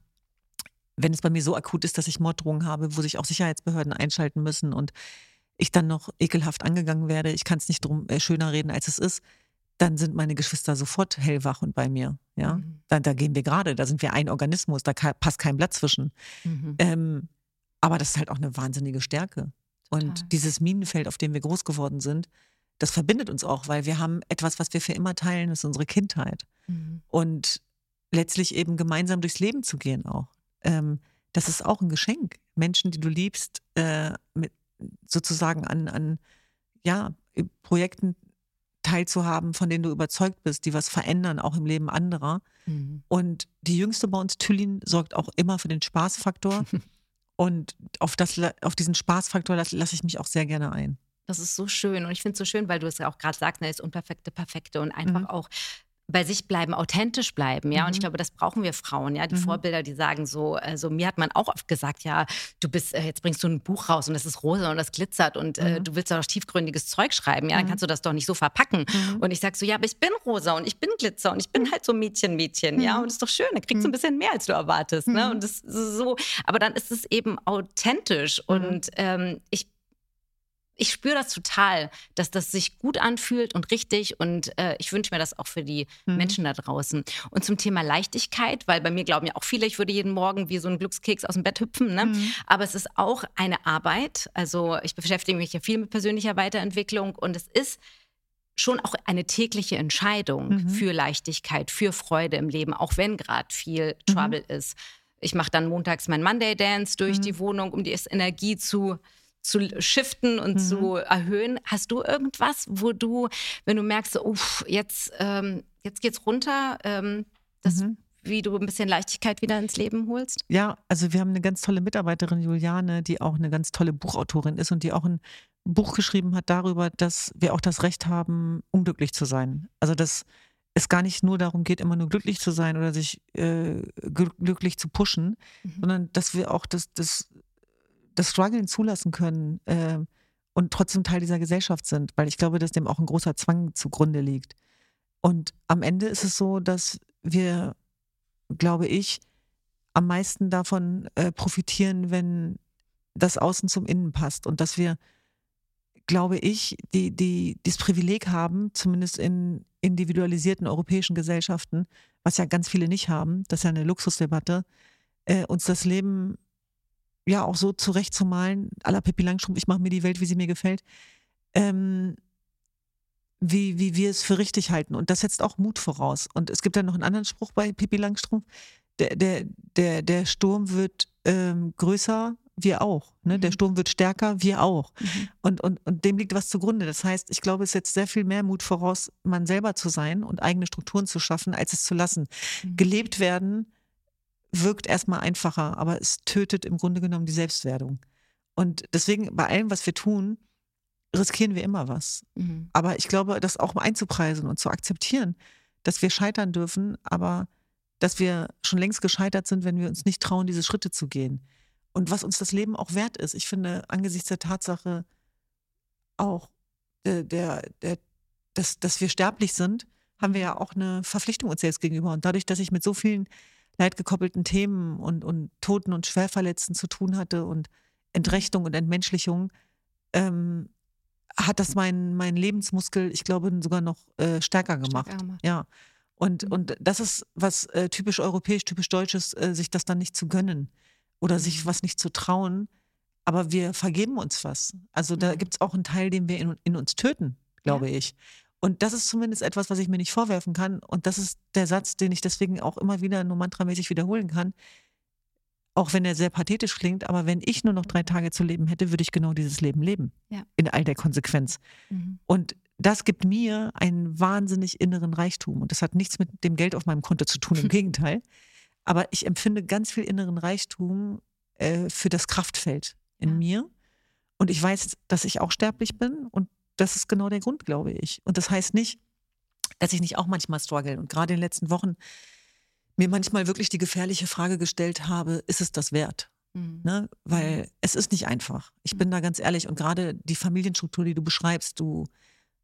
wenn es bei mir so akut ist, dass ich Morddrohungen habe, wo sich auch Sicherheitsbehörden einschalten müssen und ich dann noch ekelhaft angegangen werde, ich kann es nicht drum äh, schöner reden, als es ist, dann sind meine Geschwister sofort hellwach und bei mir. Ja, Mhm. da, da gehen wir gerade, da sind wir ein Organismus, da ka- passt kein Blatt zwischen. Mhm. Ähm, aber das ist halt auch eine wahnsinnige Stärke. Total. Und dieses Minenfeld, auf dem wir groß geworden sind, das verbindet uns auch, weil wir haben etwas, was wir für immer teilen, das ist unsere Kindheit. Mhm. Und letztlich eben gemeinsam durchs Leben zu gehen auch. Ähm, das ist auch ein Geschenk. Menschen, die du liebst, äh, mit, sozusagen an, an ja, Projekten teilzuhaben, von denen du überzeugt bist, die was verändern, auch im Leben anderer. Mhm. Und die jüngste bei uns, Tüllin, sorgt auch immer für den Spaßfaktor. Und auf, das, auf diesen Spaßfaktor lasse lass ich mich auch sehr gerne ein. Das ist so schön. Und ich finde es so schön, weil du es ja auch gerade sagst, ne, das Unperfekte, Perfekte und einfach Mhm. auch bei sich bleiben, authentisch bleiben, ja. Und ich Mhm. glaube, das brauchen wir Frauen, ja. Die Mhm. Vorbilder, die sagen so, also mir hat man auch oft gesagt, ja, du bist, äh, jetzt bringst du ein Buch raus und das ist rosa und das glitzert und äh, Mhm. du willst doch tiefgründiges Zeug schreiben, ja, dann Mhm. kannst du das doch nicht so verpacken. Mhm. Und ich sag so, ja, aber ich bin rosa und ich bin Glitzer und ich bin halt so Mädchen, Mädchen, ja. Mhm. Und das ist doch schön, da kriegst du ein Mhm. bisschen mehr, als du erwartest, ne. Mhm. Und das ist so, aber dann ist es eben authentisch Mhm. und ähm, ich ich spüre das total, dass das sich gut anfühlt und richtig. Und äh, ich wünsche mir das auch für die Mhm. Menschen da draußen. Und zum Thema Leichtigkeit, weil bei mir glauben ja auch viele, ich würde jeden Morgen wie so ein Glückskeks aus dem Bett hüpfen. Ne? Mhm. Aber es ist auch eine Arbeit. Also ich beschäftige mich ja viel mit persönlicher Weiterentwicklung und es ist schon auch eine tägliche Entscheidung Mhm. für Leichtigkeit, für Freude im Leben, auch wenn gerade viel Mhm. Trouble ist. Ich mache dann montags mein Monday Dance durch Mhm. die Wohnung, um die Energie zu zu shiften und Mhm. zu erhöhen. Hast du irgendwas, wo du, wenn du merkst, so, uff, jetzt, ähm, jetzt geht's runter, ähm, das, Mhm. wie du ein bisschen Leichtigkeit wieder ins Leben holst? Ja, also wir haben eine ganz tolle Mitarbeiterin, Juliane, die auch eine ganz tolle Buchautorin ist und die auch ein Buch geschrieben hat darüber, dass wir auch das Recht haben, unglücklich zu sein. Also dass es gar nicht nur darum geht, immer nur glücklich zu sein oder sich äh, gl- glücklich zu pushen, Mhm. sondern dass wir auch das, das, das Struggeln zulassen können äh, und trotzdem Teil dieser Gesellschaft sind, weil ich glaube, dass dem auch ein großer Zwang zugrunde liegt. Und am Ende ist es so, dass wir, glaube ich, am meisten davon äh, profitieren, wenn das Außen zum Innen passt und dass wir, glaube ich, die, die, das Privileg haben, zumindest in individualisierten europäischen Gesellschaften, was ja ganz viele nicht haben, das ist ja eine Luxusdebatte, äh, uns das Leben ja auch so zurechtzumalen, à la Pippi Langstrumpf, ich mache mir die Welt, wie sie mir gefällt, ähm, wie, wie wir es für richtig halten. Und das setzt auch Mut voraus. Und es gibt dann noch einen anderen Spruch bei Pippi Langstrumpf, der, der, der, der Sturm wird ähm, größer, wir auch. Ne? Der Mhm. Sturm wird stärker, wir auch. Mhm. Und, und, und dem liegt was zugrunde. Das heißt, ich glaube, es setzt sehr viel mehr Mut voraus, man selber zu sein und eigene Strukturen zu schaffen, als es zu lassen. Mhm. Gelebt werden wirkt erstmal einfacher, aber es tötet im Grunde genommen die Selbstwerdung. Und deswegen, bei allem, was wir tun, riskieren wir immer was. Mhm. Aber ich glaube, das auch einzupreisen und zu akzeptieren, dass wir scheitern dürfen, aber dass wir schon längst gescheitert sind, wenn wir uns nicht trauen, diese Schritte zu gehen. Und was uns das Leben auch wert ist. Ich finde, angesichts der Tatsache auch, der, der, der, dass, dass wir sterblich sind, haben wir ja auch eine Verpflichtung uns selbst gegenüber. Und dadurch, dass ich mit so vielen leidgekoppelten Themen und, und Toten und Schwerverletzten zu tun hatte und Entrechtung und Entmenschlichung, ähm, hat das meinen mein Lebensmuskel, ich glaube, sogar noch äh, stärker gemacht. Stärker gemacht. Ja. Und, Mhm. und das ist was äh, typisch europäisch, typisch deutsches, äh, sich das dann nicht zu gönnen oder sich Mhm. was nicht zu trauen. Aber wir vergeben uns was. Also da Mhm. gibt es auch einen Teil, den wir in, in uns töten, glaube Ja. ich. Und das ist zumindest etwas, was ich mir nicht vorwerfen kann. Und das ist der Satz, den ich deswegen auch immer wieder nur mantramäßig wiederholen kann. Auch wenn er sehr pathetisch klingt, aber wenn ich nur noch drei Tage zu leben hätte, würde ich genau dieses Leben leben. Ja. In all der Konsequenz. Mhm. Und das gibt mir einen wahnsinnig inneren Reichtum. Und das hat nichts mit dem Geld auf meinem Konto zu tun, im Gegenteil. Aber ich empfinde ganz viel inneren Reichtum äh, für das Kraftfeld in Ja. mir. Und ich weiß, dass ich auch sterblich bin. Und das ist genau der Grund, glaube ich. Und das heißt nicht, dass ich nicht auch manchmal struggle. Und gerade in den letzten Wochen mir manchmal wirklich die gefährliche Frage gestellt habe, ist es das wert? Mhm. Ne? Weil es ist nicht einfach. Ich bin da ganz ehrlich. Und gerade die Familienstruktur, die du beschreibst, du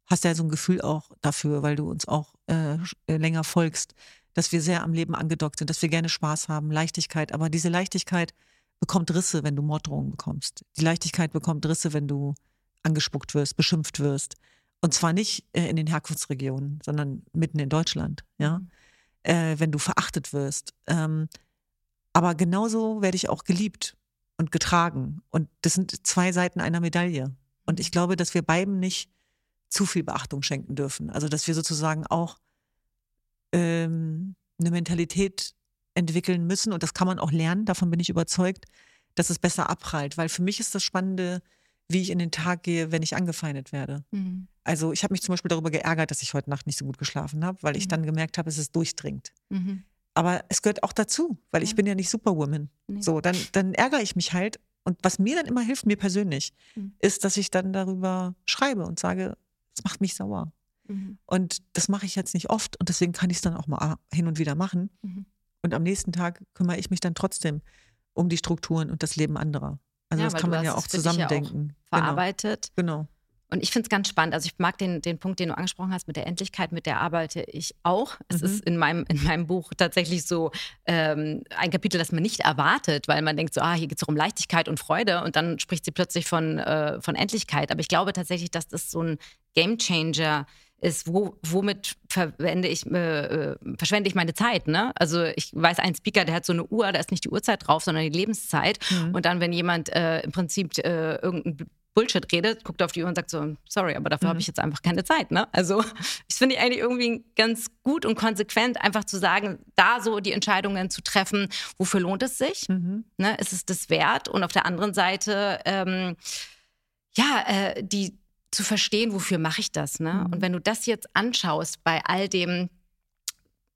hast ja so ein Gefühl auch dafür, weil du uns auch äh, äh, länger folgst, dass wir sehr am Leben angedockt sind, dass wir gerne Spaß haben, Leichtigkeit. Aber diese Leichtigkeit bekommt Risse, wenn du Morddrohungen bekommst. Die Leichtigkeit bekommt Risse, wenn du angespuckt wirst, beschimpft wirst. Und zwar nicht äh, in den Herkunftsregionen, sondern mitten in Deutschland, ja. Äh, wenn du verachtet wirst. Ähm, aber genauso werde ich auch geliebt und getragen. Und das sind zwei Seiten einer Medaille. Und ich glaube, dass wir beiden nicht zu viel Beachtung schenken dürfen. Also, dass wir sozusagen auch ähm, eine Mentalität entwickeln müssen. Und das kann man auch lernen, davon bin ich überzeugt, dass es besser abprallt. Weil für mich ist das Spannende, wie ich in den Tag gehe, wenn ich angefeindet werde. Mhm. Also ich habe mich zum Beispiel darüber geärgert, dass ich heute Nacht nicht so gut geschlafen habe, weil ich Mhm. dann gemerkt habe, es ist durchdringend. Mhm. Aber es gehört auch dazu, weil ich Ja. bin ja nicht Superwoman. Nee. So, dann, dann ärgere ich mich halt. Und was mir dann immer hilft, mir persönlich, Mhm. ist, dass ich dann darüber schreibe und sage, es macht mich sauer. Mhm. Und das mache ich jetzt nicht oft und deswegen kann ich es dann auch mal hin und wieder machen. Mhm. Und am nächsten Tag kümmere ich mich dann trotzdem um die Strukturen und das Leben anderer. Also Ja, das kann man ja auch dich ja auch zusammendenken. Genau. Verarbeitet. genau. Und ich finde es ganz spannend. Also ich mag den, den Punkt, den du angesprochen hast mit der Endlichkeit, mit der arbeite ich auch. Es Mhm. ist in meinem, in meinem Buch tatsächlich so ähm, ein Kapitel, das man nicht erwartet, weil man denkt so, ah, hier geht es um Leichtigkeit und Freude und dann spricht sie plötzlich von, äh, von Endlichkeit. Aber ich glaube tatsächlich, dass das so ein Gamechanger ist, wo, womit verwende ich, äh, äh, verschwende ich meine Zeit. Ne? Also ich weiß, ein Speaker, der hat so eine Uhr, da ist nicht die Uhrzeit drauf, sondern die Lebenszeit. Mhm. Und dann, wenn jemand äh, im Prinzip äh, irgendein Bullshit redet, guckt auf die Uhr und sagt so, sorry, aber dafür Mhm. habe ich jetzt einfach keine Zeit. Ne? Also ich finde ich eigentlich irgendwie ganz gut und konsequent, einfach zu sagen, da so die Entscheidungen zu treffen, wofür lohnt es sich? Mhm. Ne? Ist es das wert? Und auf der anderen Seite, ähm, ja, äh, die zu verstehen, wofür mache ich das? Ne? Mhm. Und wenn du das jetzt anschaust bei all dem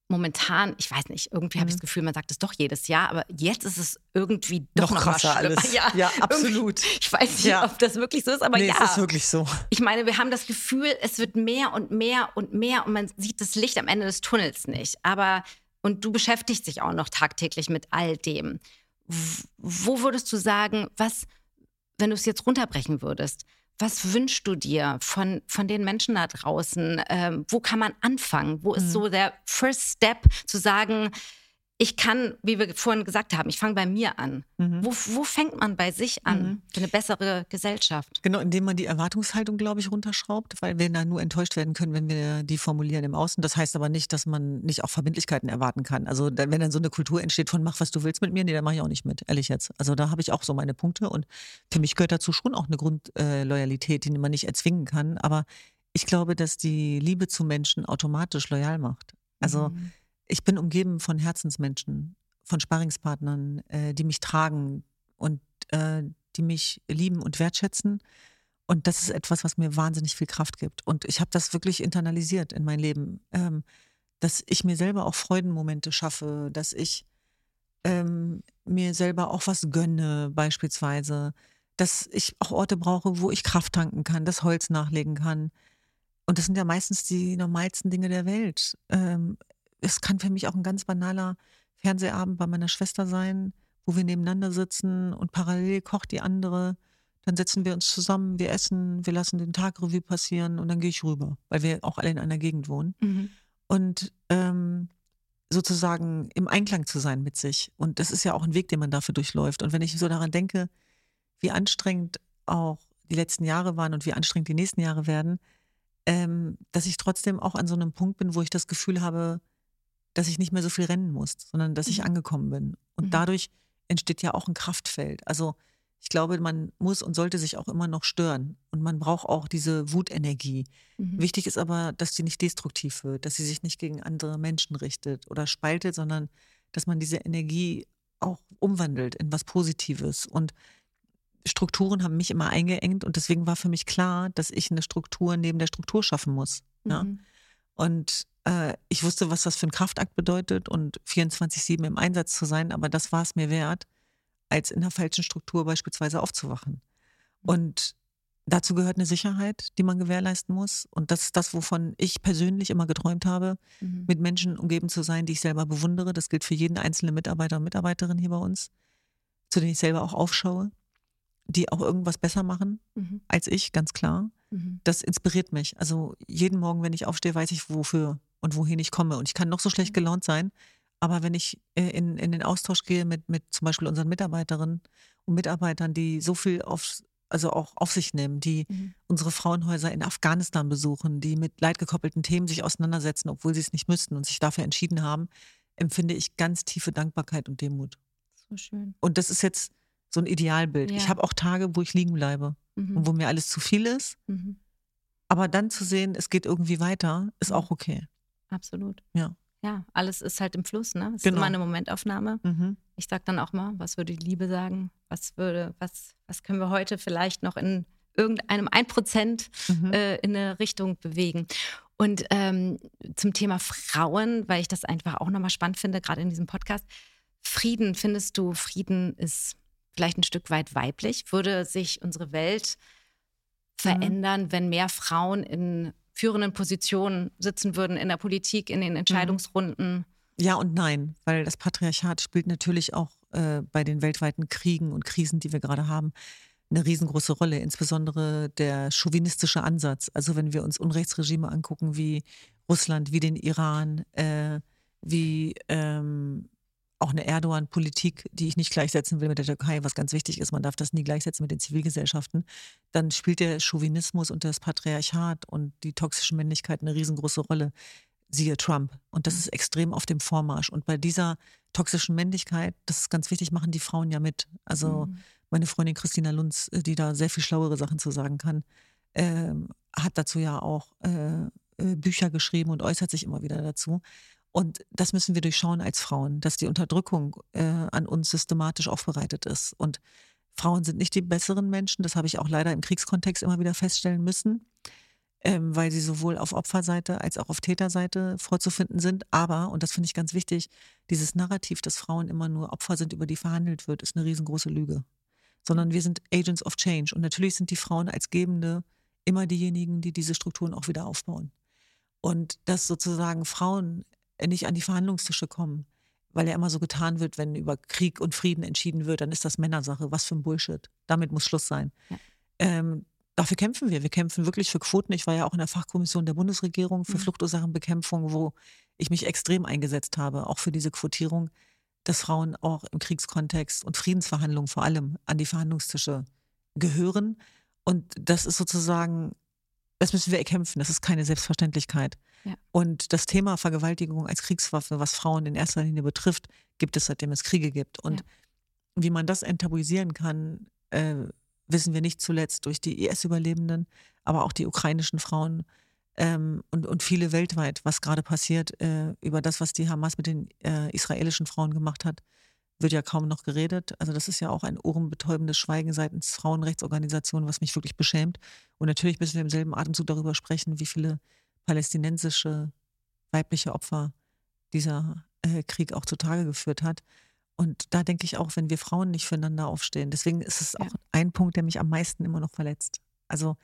momentan, ich weiß nicht, irgendwie habe ich Mhm. das Gefühl, man sagt es doch jedes Jahr, aber jetzt ist es irgendwie doch Noch noch, krasser alles. Ja, Ja, absolut. Ich weiß nicht, Ja. ob das wirklich so ist, aber nee, ja. es ist wirklich so. Ich meine, wir haben das Gefühl, es wird mehr und mehr und mehr und man sieht das Licht am Ende des Tunnels nicht. Aber, und du beschäftigst dich auch noch tagtäglich mit all dem. Wo würdest du sagen, was, wenn du es jetzt runterbrechen würdest, was wünschst du dir von, von den Menschen da draußen? Ähm, wo kann man anfangen? Wo ist Mhm. so der First Step zu sagen, ich kann, wie wir vorhin gesagt haben, ich fange bei mir an. Mhm. Wo, wo fängt man bei sich an Mhm. für eine bessere Gesellschaft? Genau, indem man die Erwartungshaltung, glaube ich, runterschraubt, weil wir dann nur enttäuscht werden können, wenn wir die formulieren im Außen. Das heißt aber nicht, dass man nicht auch Verbindlichkeiten erwarten kann. Also da, wenn dann so eine Kultur entsteht von mach, was du willst mit mir, nee, da mache ich auch nicht mit, ehrlich jetzt. Also da habe ich auch so meine Punkte und für mich gehört dazu schon auch eine Grundloyalität, äh, die man nicht erzwingen kann. Aber ich glaube, dass die Liebe zu Menschen automatisch loyal macht. Also Mhm. Ich bin umgeben von Herzensmenschen, von Sparringspartnern, äh, die mich tragen und äh, die mich lieben und wertschätzen. Und das ist etwas, was mir wahnsinnig viel Kraft gibt. Und ich habe das wirklich internalisiert in mein Leben, ähm, dass ich mir selber auch Freudenmomente schaffe, dass ich ähm, mir selber auch was gönne, beispielsweise, dass ich auch Orte brauche, wo ich Kraft tanken kann, das Holz nachlegen kann. Und das sind ja meistens die normalsten Dinge der Welt. Ähm, es kann für mich auch ein ganz banaler Fernsehabend bei meiner Schwester sein, wo wir nebeneinander sitzen und parallel kocht die andere. Dann setzen wir uns zusammen, wir essen, wir lassen den Tag Revue passieren und dann gehe ich rüber, weil wir auch alle in einer Gegend wohnen. Mhm. Und ähm, sozusagen im Einklang zu sein mit sich. Und das ist ja auch ein Weg, den man dafür durchläuft. Und wenn ich so daran denke, wie anstrengend auch die letzten Jahre waren und wie anstrengend die nächsten Jahre werden, ähm, dass ich trotzdem auch an so einem Punkt bin, wo ich das Gefühl habe, dass ich nicht mehr so viel rennen muss, sondern dass ich Mhm. angekommen bin. Und Mhm. dadurch entsteht ja auch ein Kraftfeld. Also ich glaube, man muss und sollte sich auch immer noch stören. Und man braucht auch diese Wutenergie. Mhm. Wichtig ist aber, dass die nicht destruktiv wird, dass sie sich nicht gegen andere Menschen richtet oder spaltet, sondern dass man diese Energie auch umwandelt in was Positives. Und Strukturen haben mich immer eingeengt und deswegen war für mich klar, dass ich eine Struktur neben der Struktur schaffen muss. Ja? Mhm. Und äh, ich wusste, was das für ein Kraftakt bedeutet und 24-7 im Einsatz zu sein, aber das war es mir wert, als in der falschen Struktur beispielsweise aufzuwachen. Und dazu gehört eine Sicherheit, die man gewährleisten muss. Und das ist das, wovon ich persönlich immer geträumt habe, Mhm. mit Menschen umgeben zu sein, die ich selber bewundere. Das gilt für jeden einzelnen Mitarbeiter und Mitarbeiterin hier bei uns, zu denen ich selber auch aufschaue, die auch irgendwas besser machen Mhm. als ich, ganz klar Mhm. das inspiriert mich. Also jeden Morgen, wenn ich aufstehe, weiß ich, wofür und wohin ich komme. Und ich kann noch so schlecht gelaunt sein, aber wenn ich äh, in, in den Austausch gehe mit, mit zum Beispiel unseren Mitarbeiterinnen und Mitarbeitern, die so viel aufs, also auch auf sich nehmen, die Mhm. unsere Frauenhäuser in Afghanistan besuchen, die mit leidgekoppelten Themen sich auseinandersetzen, obwohl sie es nicht müssten und sich dafür entschieden haben, empfinde ich ganz tiefe Dankbarkeit und Demut. So schön. Und das ist jetzt so ein Idealbild. Ja. Ich habe auch Tage, wo ich liegen bleibe Mhm. und wo mir alles zu viel ist. Mhm. Aber dann zu sehen, es geht irgendwie weiter, ist Mhm. auch okay. Absolut. Ja. Ja, alles ist halt im Fluss, ne? Es ist Genau. immer eine Momentaufnahme. Mhm. Ich sag dann auch mal, was würde die Liebe sagen? Was würde, was, was können wir heute vielleicht noch in irgendeinem 1% Mhm. äh, in eine Richtung bewegen? Und ähm, zum Thema Frauen, weil ich das einfach auch nochmal spannend finde, gerade in diesem Podcast. Frieden, findest du, Frieden ist vielleicht ein Stück weit weiblich? Würde sich unsere Welt verändern, wenn mehr Frauen in führenden Positionen sitzen würden, in der Politik, in den Entscheidungsrunden? Ja und nein, weil das Patriarchat spielt natürlich auch äh, bei den weltweiten Kriegen und Krisen, die wir gerade haben, eine riesengroße Rolle. Insbesondere der chauvinistische Ansatz. Also wenn wir uns Unrechtsregime angucken wie Russland, wie den Iran, äh, wie ähm, auch eine Erdogan-Politik, die ich nicht gleichsetzen will mit der Türkei, was ganz wichtig ist, man darf das nie gleichsetzen mit den Zivilgesellschaften, dann spielt der Chauvinismus und das Patriarchat und die toxische Männlichkeit eine riesengroße Rolle siehe Trump. Und das ist extrem auf dem Vormarsch. Und bei dieser toxischen Männlichkeit, das ist ganz wichtig, machen die Frauen ja mit. Also Mhm. meine Freundin Christina Lunz, äh, die da sehr viel schlauere Sachen zu sagen kann, ähm, hat dazu ja auch äh, äh, Bücher geschrieben und äußert sich immer wieder dazu. Und das müssen wir durchschauen als Frauen, dass die Unterdrückung äh, an uns systematisch aufbereitet ist. Und Frauen sind nicht die besseren Menschen, das habe ich auch leider im Kriegskontext immer wieder feststellen müssen ähm, weil sie sowohl auf Opferseite als auch auf Täterseite vorzufinden sind. Aber, und das finde ich ganz wichtig, dieses Narrativ, dass Frauen immer nur Opfer sind, über die verhandelt wird, ist eine riesengroße Lüge. Sondern wir sind Agents of Change. Und natürlich sind die Frauen als Gebende immer diejenigen, die diese Strukturen auch wieder aufbauen. Und dass sozusagen Frauen nicht an die Verhandlungstische kommen, weil ja immer so getan wird, wenn über Krieg und Frieden entschieden wird, dann ist das Männersache. Was für ein Bullshit. Damit muss Schluss sein. Ja. Ähm, dafür kämpfen wir. Wir kämpfen wirklich für Quoten. Ich war ja auch in der Fachkommission der Bundesregierung für Mhm. Fluchtursachenbekämpfung, wo ich mich extrem eingesetzt habe, auch für diese Quotierung, dass Frauen auch im Kriegskontext und Friedensverhandlungen vor allem an die Verhandlungstische gehören. Und das ist sozusagen, das müssen wir erkämpfen. Das ist keine Selbstverständlichkeit. Ja. Und das Thema Vergewaltigung als Kriegswaffe, was Frauen in erster Linie betrifft, gibt es seitdem es Kriege gibt. Und Ja. wie man das enttabuisieren kann, äh, wissen wir nicht zuletzt durch die IS-Überlebenden, aber auch die ukrainischen Frauen ähm, und, und viele weltweit, was gerade passiert, äh, über das, was die Hamas mit den äh, israelischen Frauen gemacht hat, wird ja kaum noch geredet. Also das ist ja auch ein ohrenbetäubendes Schweigen seitens Frauenrechtsorganisationen, was mich wirklich beschämt. Und natürlich müssen wir im selben Atemzug darüber sprechen, wie viele palästinensische weibliche Opfer dieser äh, Krieg auch zutage geführt hat. Und da denke ich auch, wenn wir Frauen nicht füreinander aufstehen, deswegen ist es Ja. auch ein Punkt, der mich am meisten immer noch verletzt. Also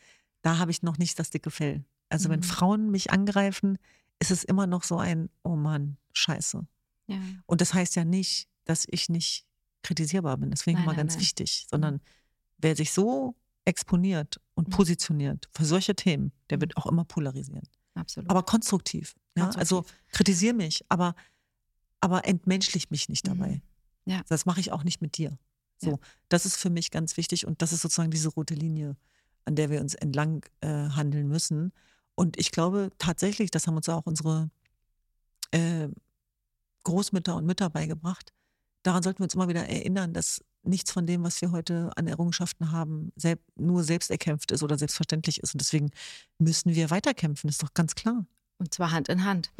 da habe ich noch nicht das dicke Fell. Also wenn Mhm. Frauen mich angreifen, ist es immer noch so ein, oh Mann, scheiße. Ja. Und das heißt ja nicht, dass ich nicht kritisierbar bin. Deswegen nein, ganz nein. wichtig, sondern wer sich so exponiert und Mhm. positioniert für solche Themen, der Mhm. wird auch immer polarisieren. Absolut. Aber konstruktiv. Ja? Also Konstruktiv. kritisier mich, aber, aber entmenschlich mich nicht Mhm. dabei. Ja. Das mache ich auch nicht mit dir. So, Ja. das ist für mich ganz wichtig und das ist sozusagen diese rote Linie, an der wir uns entlang äh, handeln müssen. Und ich glaube tatsächlich, das haben uns auch unsere äh, Großmütter und Mütter beigebracht. Daran sollten wir uns immer wieder erinnern, dass nichts von dem, was wir heute an Errungenschaften haben, selb nur selbst erkämpft ist oder selbstverständlich ist. Und deswegen müssen wir weiterkämpfen, ist doch ganz klar. Und zwar Hand in Hand.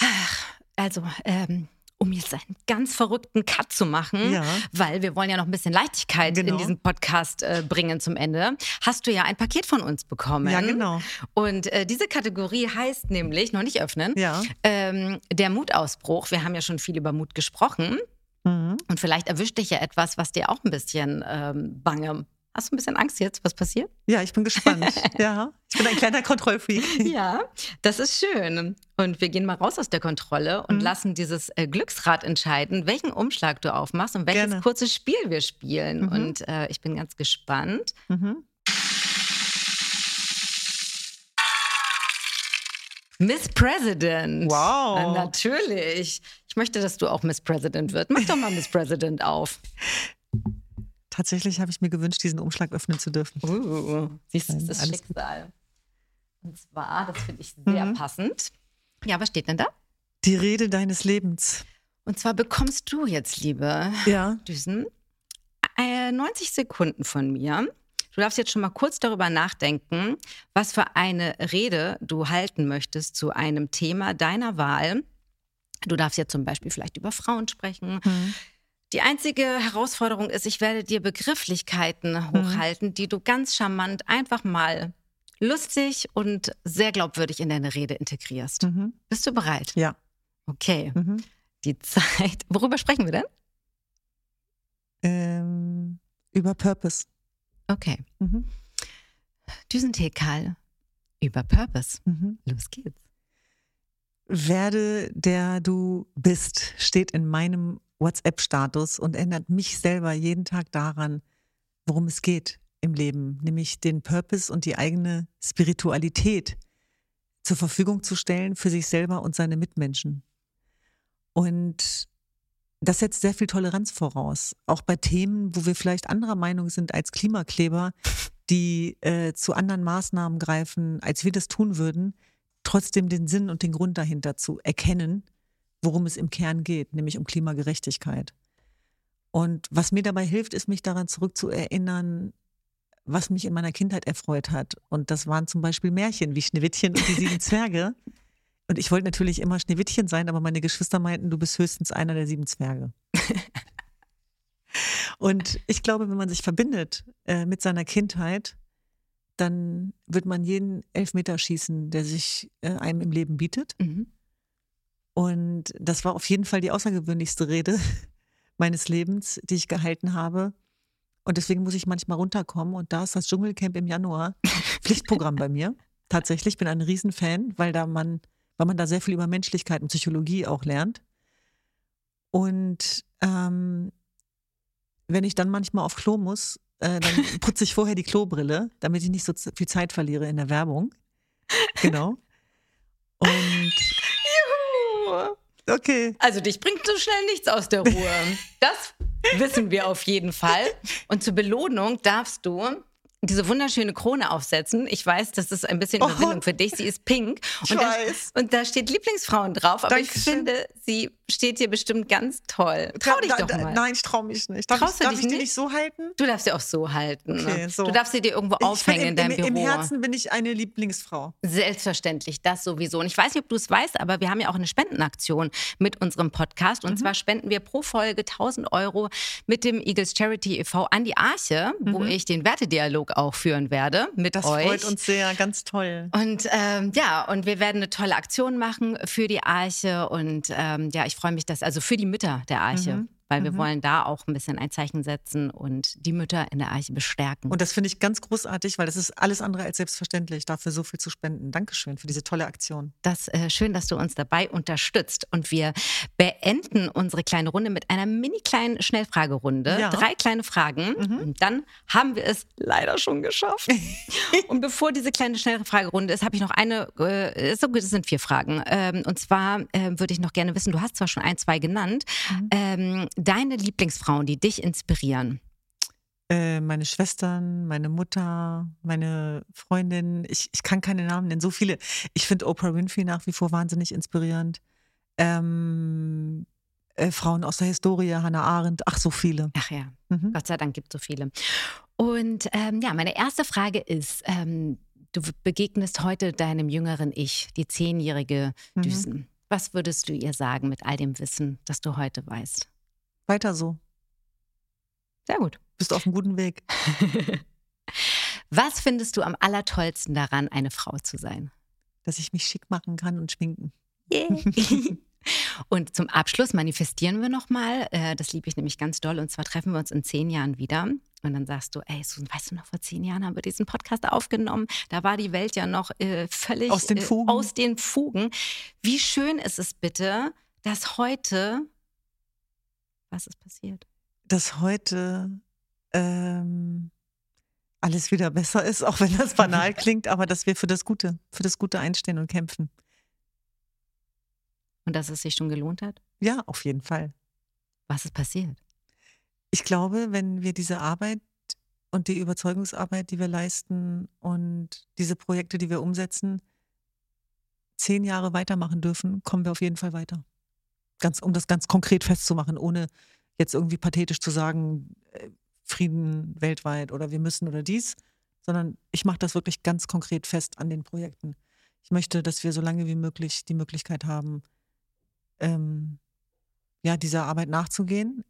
Ach, also, ähm, um jetzt einen ganz verrückten Cut zu machen, Ja. weil wir wollen ja noch ein bisschen Leichtigkeit Genau. in diesen Podcast äh, bringen zum Ende, hast du ja ein Paket von uns bekommen. Ja, genau. Und äh, diese Kategorie heißt nämlich, noch nicht öffnen, Ja. ähm, der Mutausbruch. Wir haben ja schon viel über Mut gesprochen. Mhm. Und vielleicht erwischt dich ja etwas, was dir auch ein bisschen ähm, bange. Hast du ein bisschen Angst jetzt, was passiert? Ja, ich bin gespannt. ja, ich bin ein kleiner Kontrollfreak. Ja, das ist schön. Und wir gehen mal raus aus der Kontrolle und Mhm. lassen dieses äh, Glücksrad entscheiden, welchen Umschlag du aufmachst und welches Gerne. kurze Spiel wir spielen. Mhm. Und äh, ich bin ganz gespannt. Mhm. Miss President. Wow. Äh, natürlich. Ich möchte, dass du auch Miss President wirst. Mach doch mal Miss President auf. tatsächlich habe ich mir gewünscht, diesen Umschlag öffnen zu dürfen. Uh, siehst du, das ist Schicksal. Und zwar, das finde ich sehr Mhm. passend. Ja, was steht denn da? Die Rede deines Lebens. Und zwar bekommst du jetzt, liebe Ja. Düsen, äh, 90 Sekunden von mir. Du darfst jetzt schon mal kurz darüber nachdenken, was für eine Rede du halten möchtest zu einem Thema deiner Wahl. Du darfst jetzt zum Beispiel vielleicht über Frauen sprechen. Mhm. Die einzige Herausforderung ist, ich werde dir Begrifflichkeiten hochhalten, die du ganz charmant einfach mal lustig und sehr glaubwürdig in deine Rede integrierst. Mhm. Bist du bereit? Ja. Okay. Mhm. Die Zeit. Worüber sprechen wir denn? Ähm, über Purpose. Okay. Mhm. Düsentee Karl über Purpose. Mhm. Los geht's. Werde der du bist, steht in meinem WhatsApp-Status und erinnert mich selber jeden Tag daran, worum es geht im Leben, nämlich den Purpose und die eigene Spiritualität zur Verfügung zu stellen für sich selber und seine Mitmenschen. Und das setzt sehr viel Toleranz voraus, auch bei Themen, wo wir vielleicht anderer Meinung sind als Klimakleber, die äh, zu anderen Maßnahmen greifen, als wir das tun würden, trotzdem den Sinn und den Grund dahinter zu erkennen, worum es im Kern geht, nämlich um Klimagerechtigkeit. Und was mir dabei hilft, ist mich daran zurückzuerinnern, was mich in meiner Kindheit erfreut hat. Und das waren zum Beispiel Märchen wie Schneewittchen und die sieben Zwerge. Und ich wollte natürlich immer Schneewittchen sein, aber meine Geschwister meinten, du bist höchstens einer der sieben Zwerge. und ich glaube, wenn man sich verbindet äh, mit seiner Kindheit, dann wird man jeden Elfmeter schießen, der sich äh, einem im Leben bietet. Mhm. Und das war auf jeden Fall die außergewöhnlichste Rede meines Lebens, die ich gehalten habe. Und deswegen muss ich manchmal runterkommen. Und da ist das Dschungelcamp im Januar Pflichtprogramm bei mir. Tatsächlich bin ein Riesenfan, weil da man, weil man da sehr viel über Menschlichkeit und Psychologie auch lernt. Und ähm, wenn ich dann manchmal auf Klo muss, äh, dann putze ich vorher die Klobrille, damit ich nicht so viel Zeit verliere in der Werbung. Genau. Und okay. Also dich bringt so schnell nichts aus der Ruhe. Das wissen wir auf jeden Fall. Und zur Belohnung darfst du diese wunderschöne Krone aufsetzen. Ich weiß, das ist ein bisschen Oh. Überwindung für dich. Sie ist pink. Ich Und da, weiß. und da steht Lieblingsfrauen drauf. Aber ich Dankeschön. finde, sie steht dir bestimmt ganz toll. Trau dich Da- doch da- mal. Nein, ich traue mich nicht. Darf, Traust ich, du darf dich ich die nicht? nicht so halten? Du darfst sie auch so halten. Okay, ne? so. Du darfst sie dir irgendwo aufhängen in im, deinem im, Büro. Im Herzen bin ich eine Lieblingsfrau. Selbstverständlich, das sowieso. Und ich weiß nicht, ob du es weißt, aber wir haben ja auch eine Spendenaktion mit unserem Podcast. Und Mhm. zwar spenden wir pro Folge 1000 Euro mit dem Eagles Charity e.V. an die Arche, wo ich den Wertedialog auch führen werde mit Mhm. Das euch. freut uns sehr, ganz toll. Und ähm, ja, und wir werden eine tolle Aktion machen für die Arche. Und ähm, ja, ich freue mich, dass, also für die Mütter der Arche, Mhm. Weil wir wollen da auch ein bisschen ein Zeichen setzen und die Mütter in der Arche bestärken. Und das finde ich ganz großartig, weil das ist alles andere als selbstverständlich, dafür so viel zu spenden. Dankeschön für diese tolle Aktion. Das äh, schön, dass du uns dabei unterstützt. Und wir beenden unsere kleine Runde mit einer mini kleinen Schnellfragerunde. Ja. Drei kleine Fragen. Und dann haben wir es leider schon geschafft. und bevor diese kleine Schnellfragerunde ist, habe ich noch eine, äh, so gut, es sind vier Fragen. Ähm, und zwar äh, würde ich noch gerne wissen, du hast zwar schon ein, zwei genannt, ähm, deine Lieblingsfrauen, die dich inspirieren. Äh, meine Schwestern, meine Mutter, meine Freundin, ich, ich kann keine Namen nennen, so viele. Ich finde Oprah Winfrey nach wie vor wahnsinnig inspirierend. Ähm, äh, Frauen aus der Historie, Hannah Arendt, ach so viele. Ach ja, Mhm. Gott sei Dank gibt es so viele. Und ähm, ja, meine erste Frage ist, ähm, du begegnest heute deinem jüngeren Ich, die zehnjährige Mhm. Düsen. Was würdest du ihr sagen mit all dem Wissen, das du heute weißt? Weiter so. Sehr gut. Bist auf einem guten Weg. Was findest du am allertollsten daran, eine Frau zu sein? Dass ich mich schick machen kann und schminken. Und zum Abschluss manifestieren wir nochmal, äh, das liebe ich nämlich ganz doll, und zwar treffen wir uns in zehn Jahren wieder. Und dann sagst du, ey Susan, weißt du noch, vor zehn Jahren haben wir diesen Podcast aufgenommen. Da war die Welt ja noch äh, völlig Aus den äh, Fugen. aus den Fugen. Wie schön ist es bitte, dass heute, was ist passiert? dass heute ähm, alles wieder besser ist, auch wenn das banal klingt, aber dass wir für das Gute, für das Gute einstehen und kämpfen. Und dass es sich schon gelohnt hat? Ja, auf jeden Fall. Was ist passiert? Ich glaube, wenn wir diese Arbeit und die Überzeugungsarbeit, die wir leisten und diese Projekte, die wir umsetzen, zehn Jahre weitermachen dürfen, kommen wir auf jeden Fall weiter. Ganz, um das ganz konkret festzumachen, ohne jetzt irgendwie pathetisch zu sagen, äh, Frieden weltweit oder wir müssen oder dies, sondern ich mache das wirklich ganz konkret fest an den Projekten. Ich möchte, dass wir so lange wie möglich die Möglichkeit haben, ähm, ja, dieser Arbeit nachzugehen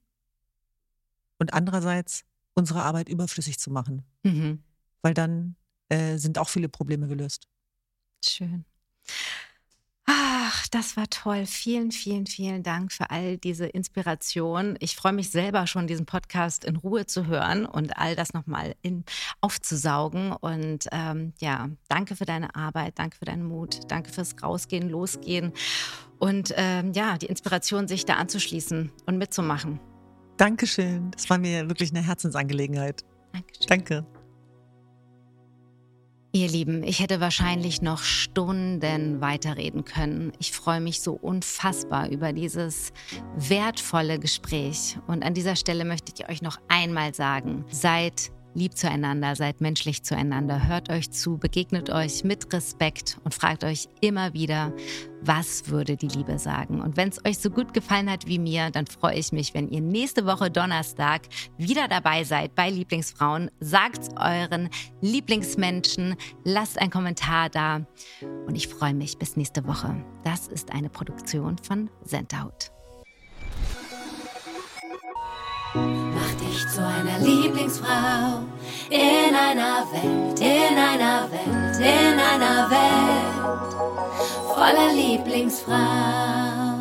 und andererseits unsere Arbeit überflüssig zu machen. Mhm. Weil dann äh, sind auch viele Probleme gelöst. Schön. Das war toll. Vielen, vielen, vielen Dank für all diese Inspiration. Ich freue mich selber schon, diesen Podcast in Ruhe zu hören und all das nochmal aufzusaugen. Und ähm, ja, danke für deine Arbeit, danke für deinen Mut, danke fürs Rausgehen, Losgehen und ähm, ja, die Inspiration, sich da anzuschließen und mitzumachen. Dankeschön. Das war mir wirklich eine Herzensangelegenheit. Dankeschön. Danke. Ihr Lieben, ich hätte wahrscheinlich noch Stunden weiterreden können. Ich freue mich so unfassbar über dieses wertvolle Gespräch. Und an dieser Stelle möchte ich euch noch einmal sagen, seid lieb zueinander, seid menschlich zueinander, hört euch zu, begegnet euch mit Respekt und fragt euch immer wieder, was würde die Liebe sagen? Und wenn es euch so gut gefallen hat wie mir, dann freue ich mich, wenn ihr nächste Woche Donnerstag wieder dabei seid bei Lieblingsfrauen. Sagt euren Lieblingsmenschen, lasst einen Kommentar da und ich freue mich bis nächste Woche. Das ist eine Produktion von Sentaut. Zu einer Lieblingsfrau in einer Welt, in einer Welt, in einer Welt voller Lieblingsfrau.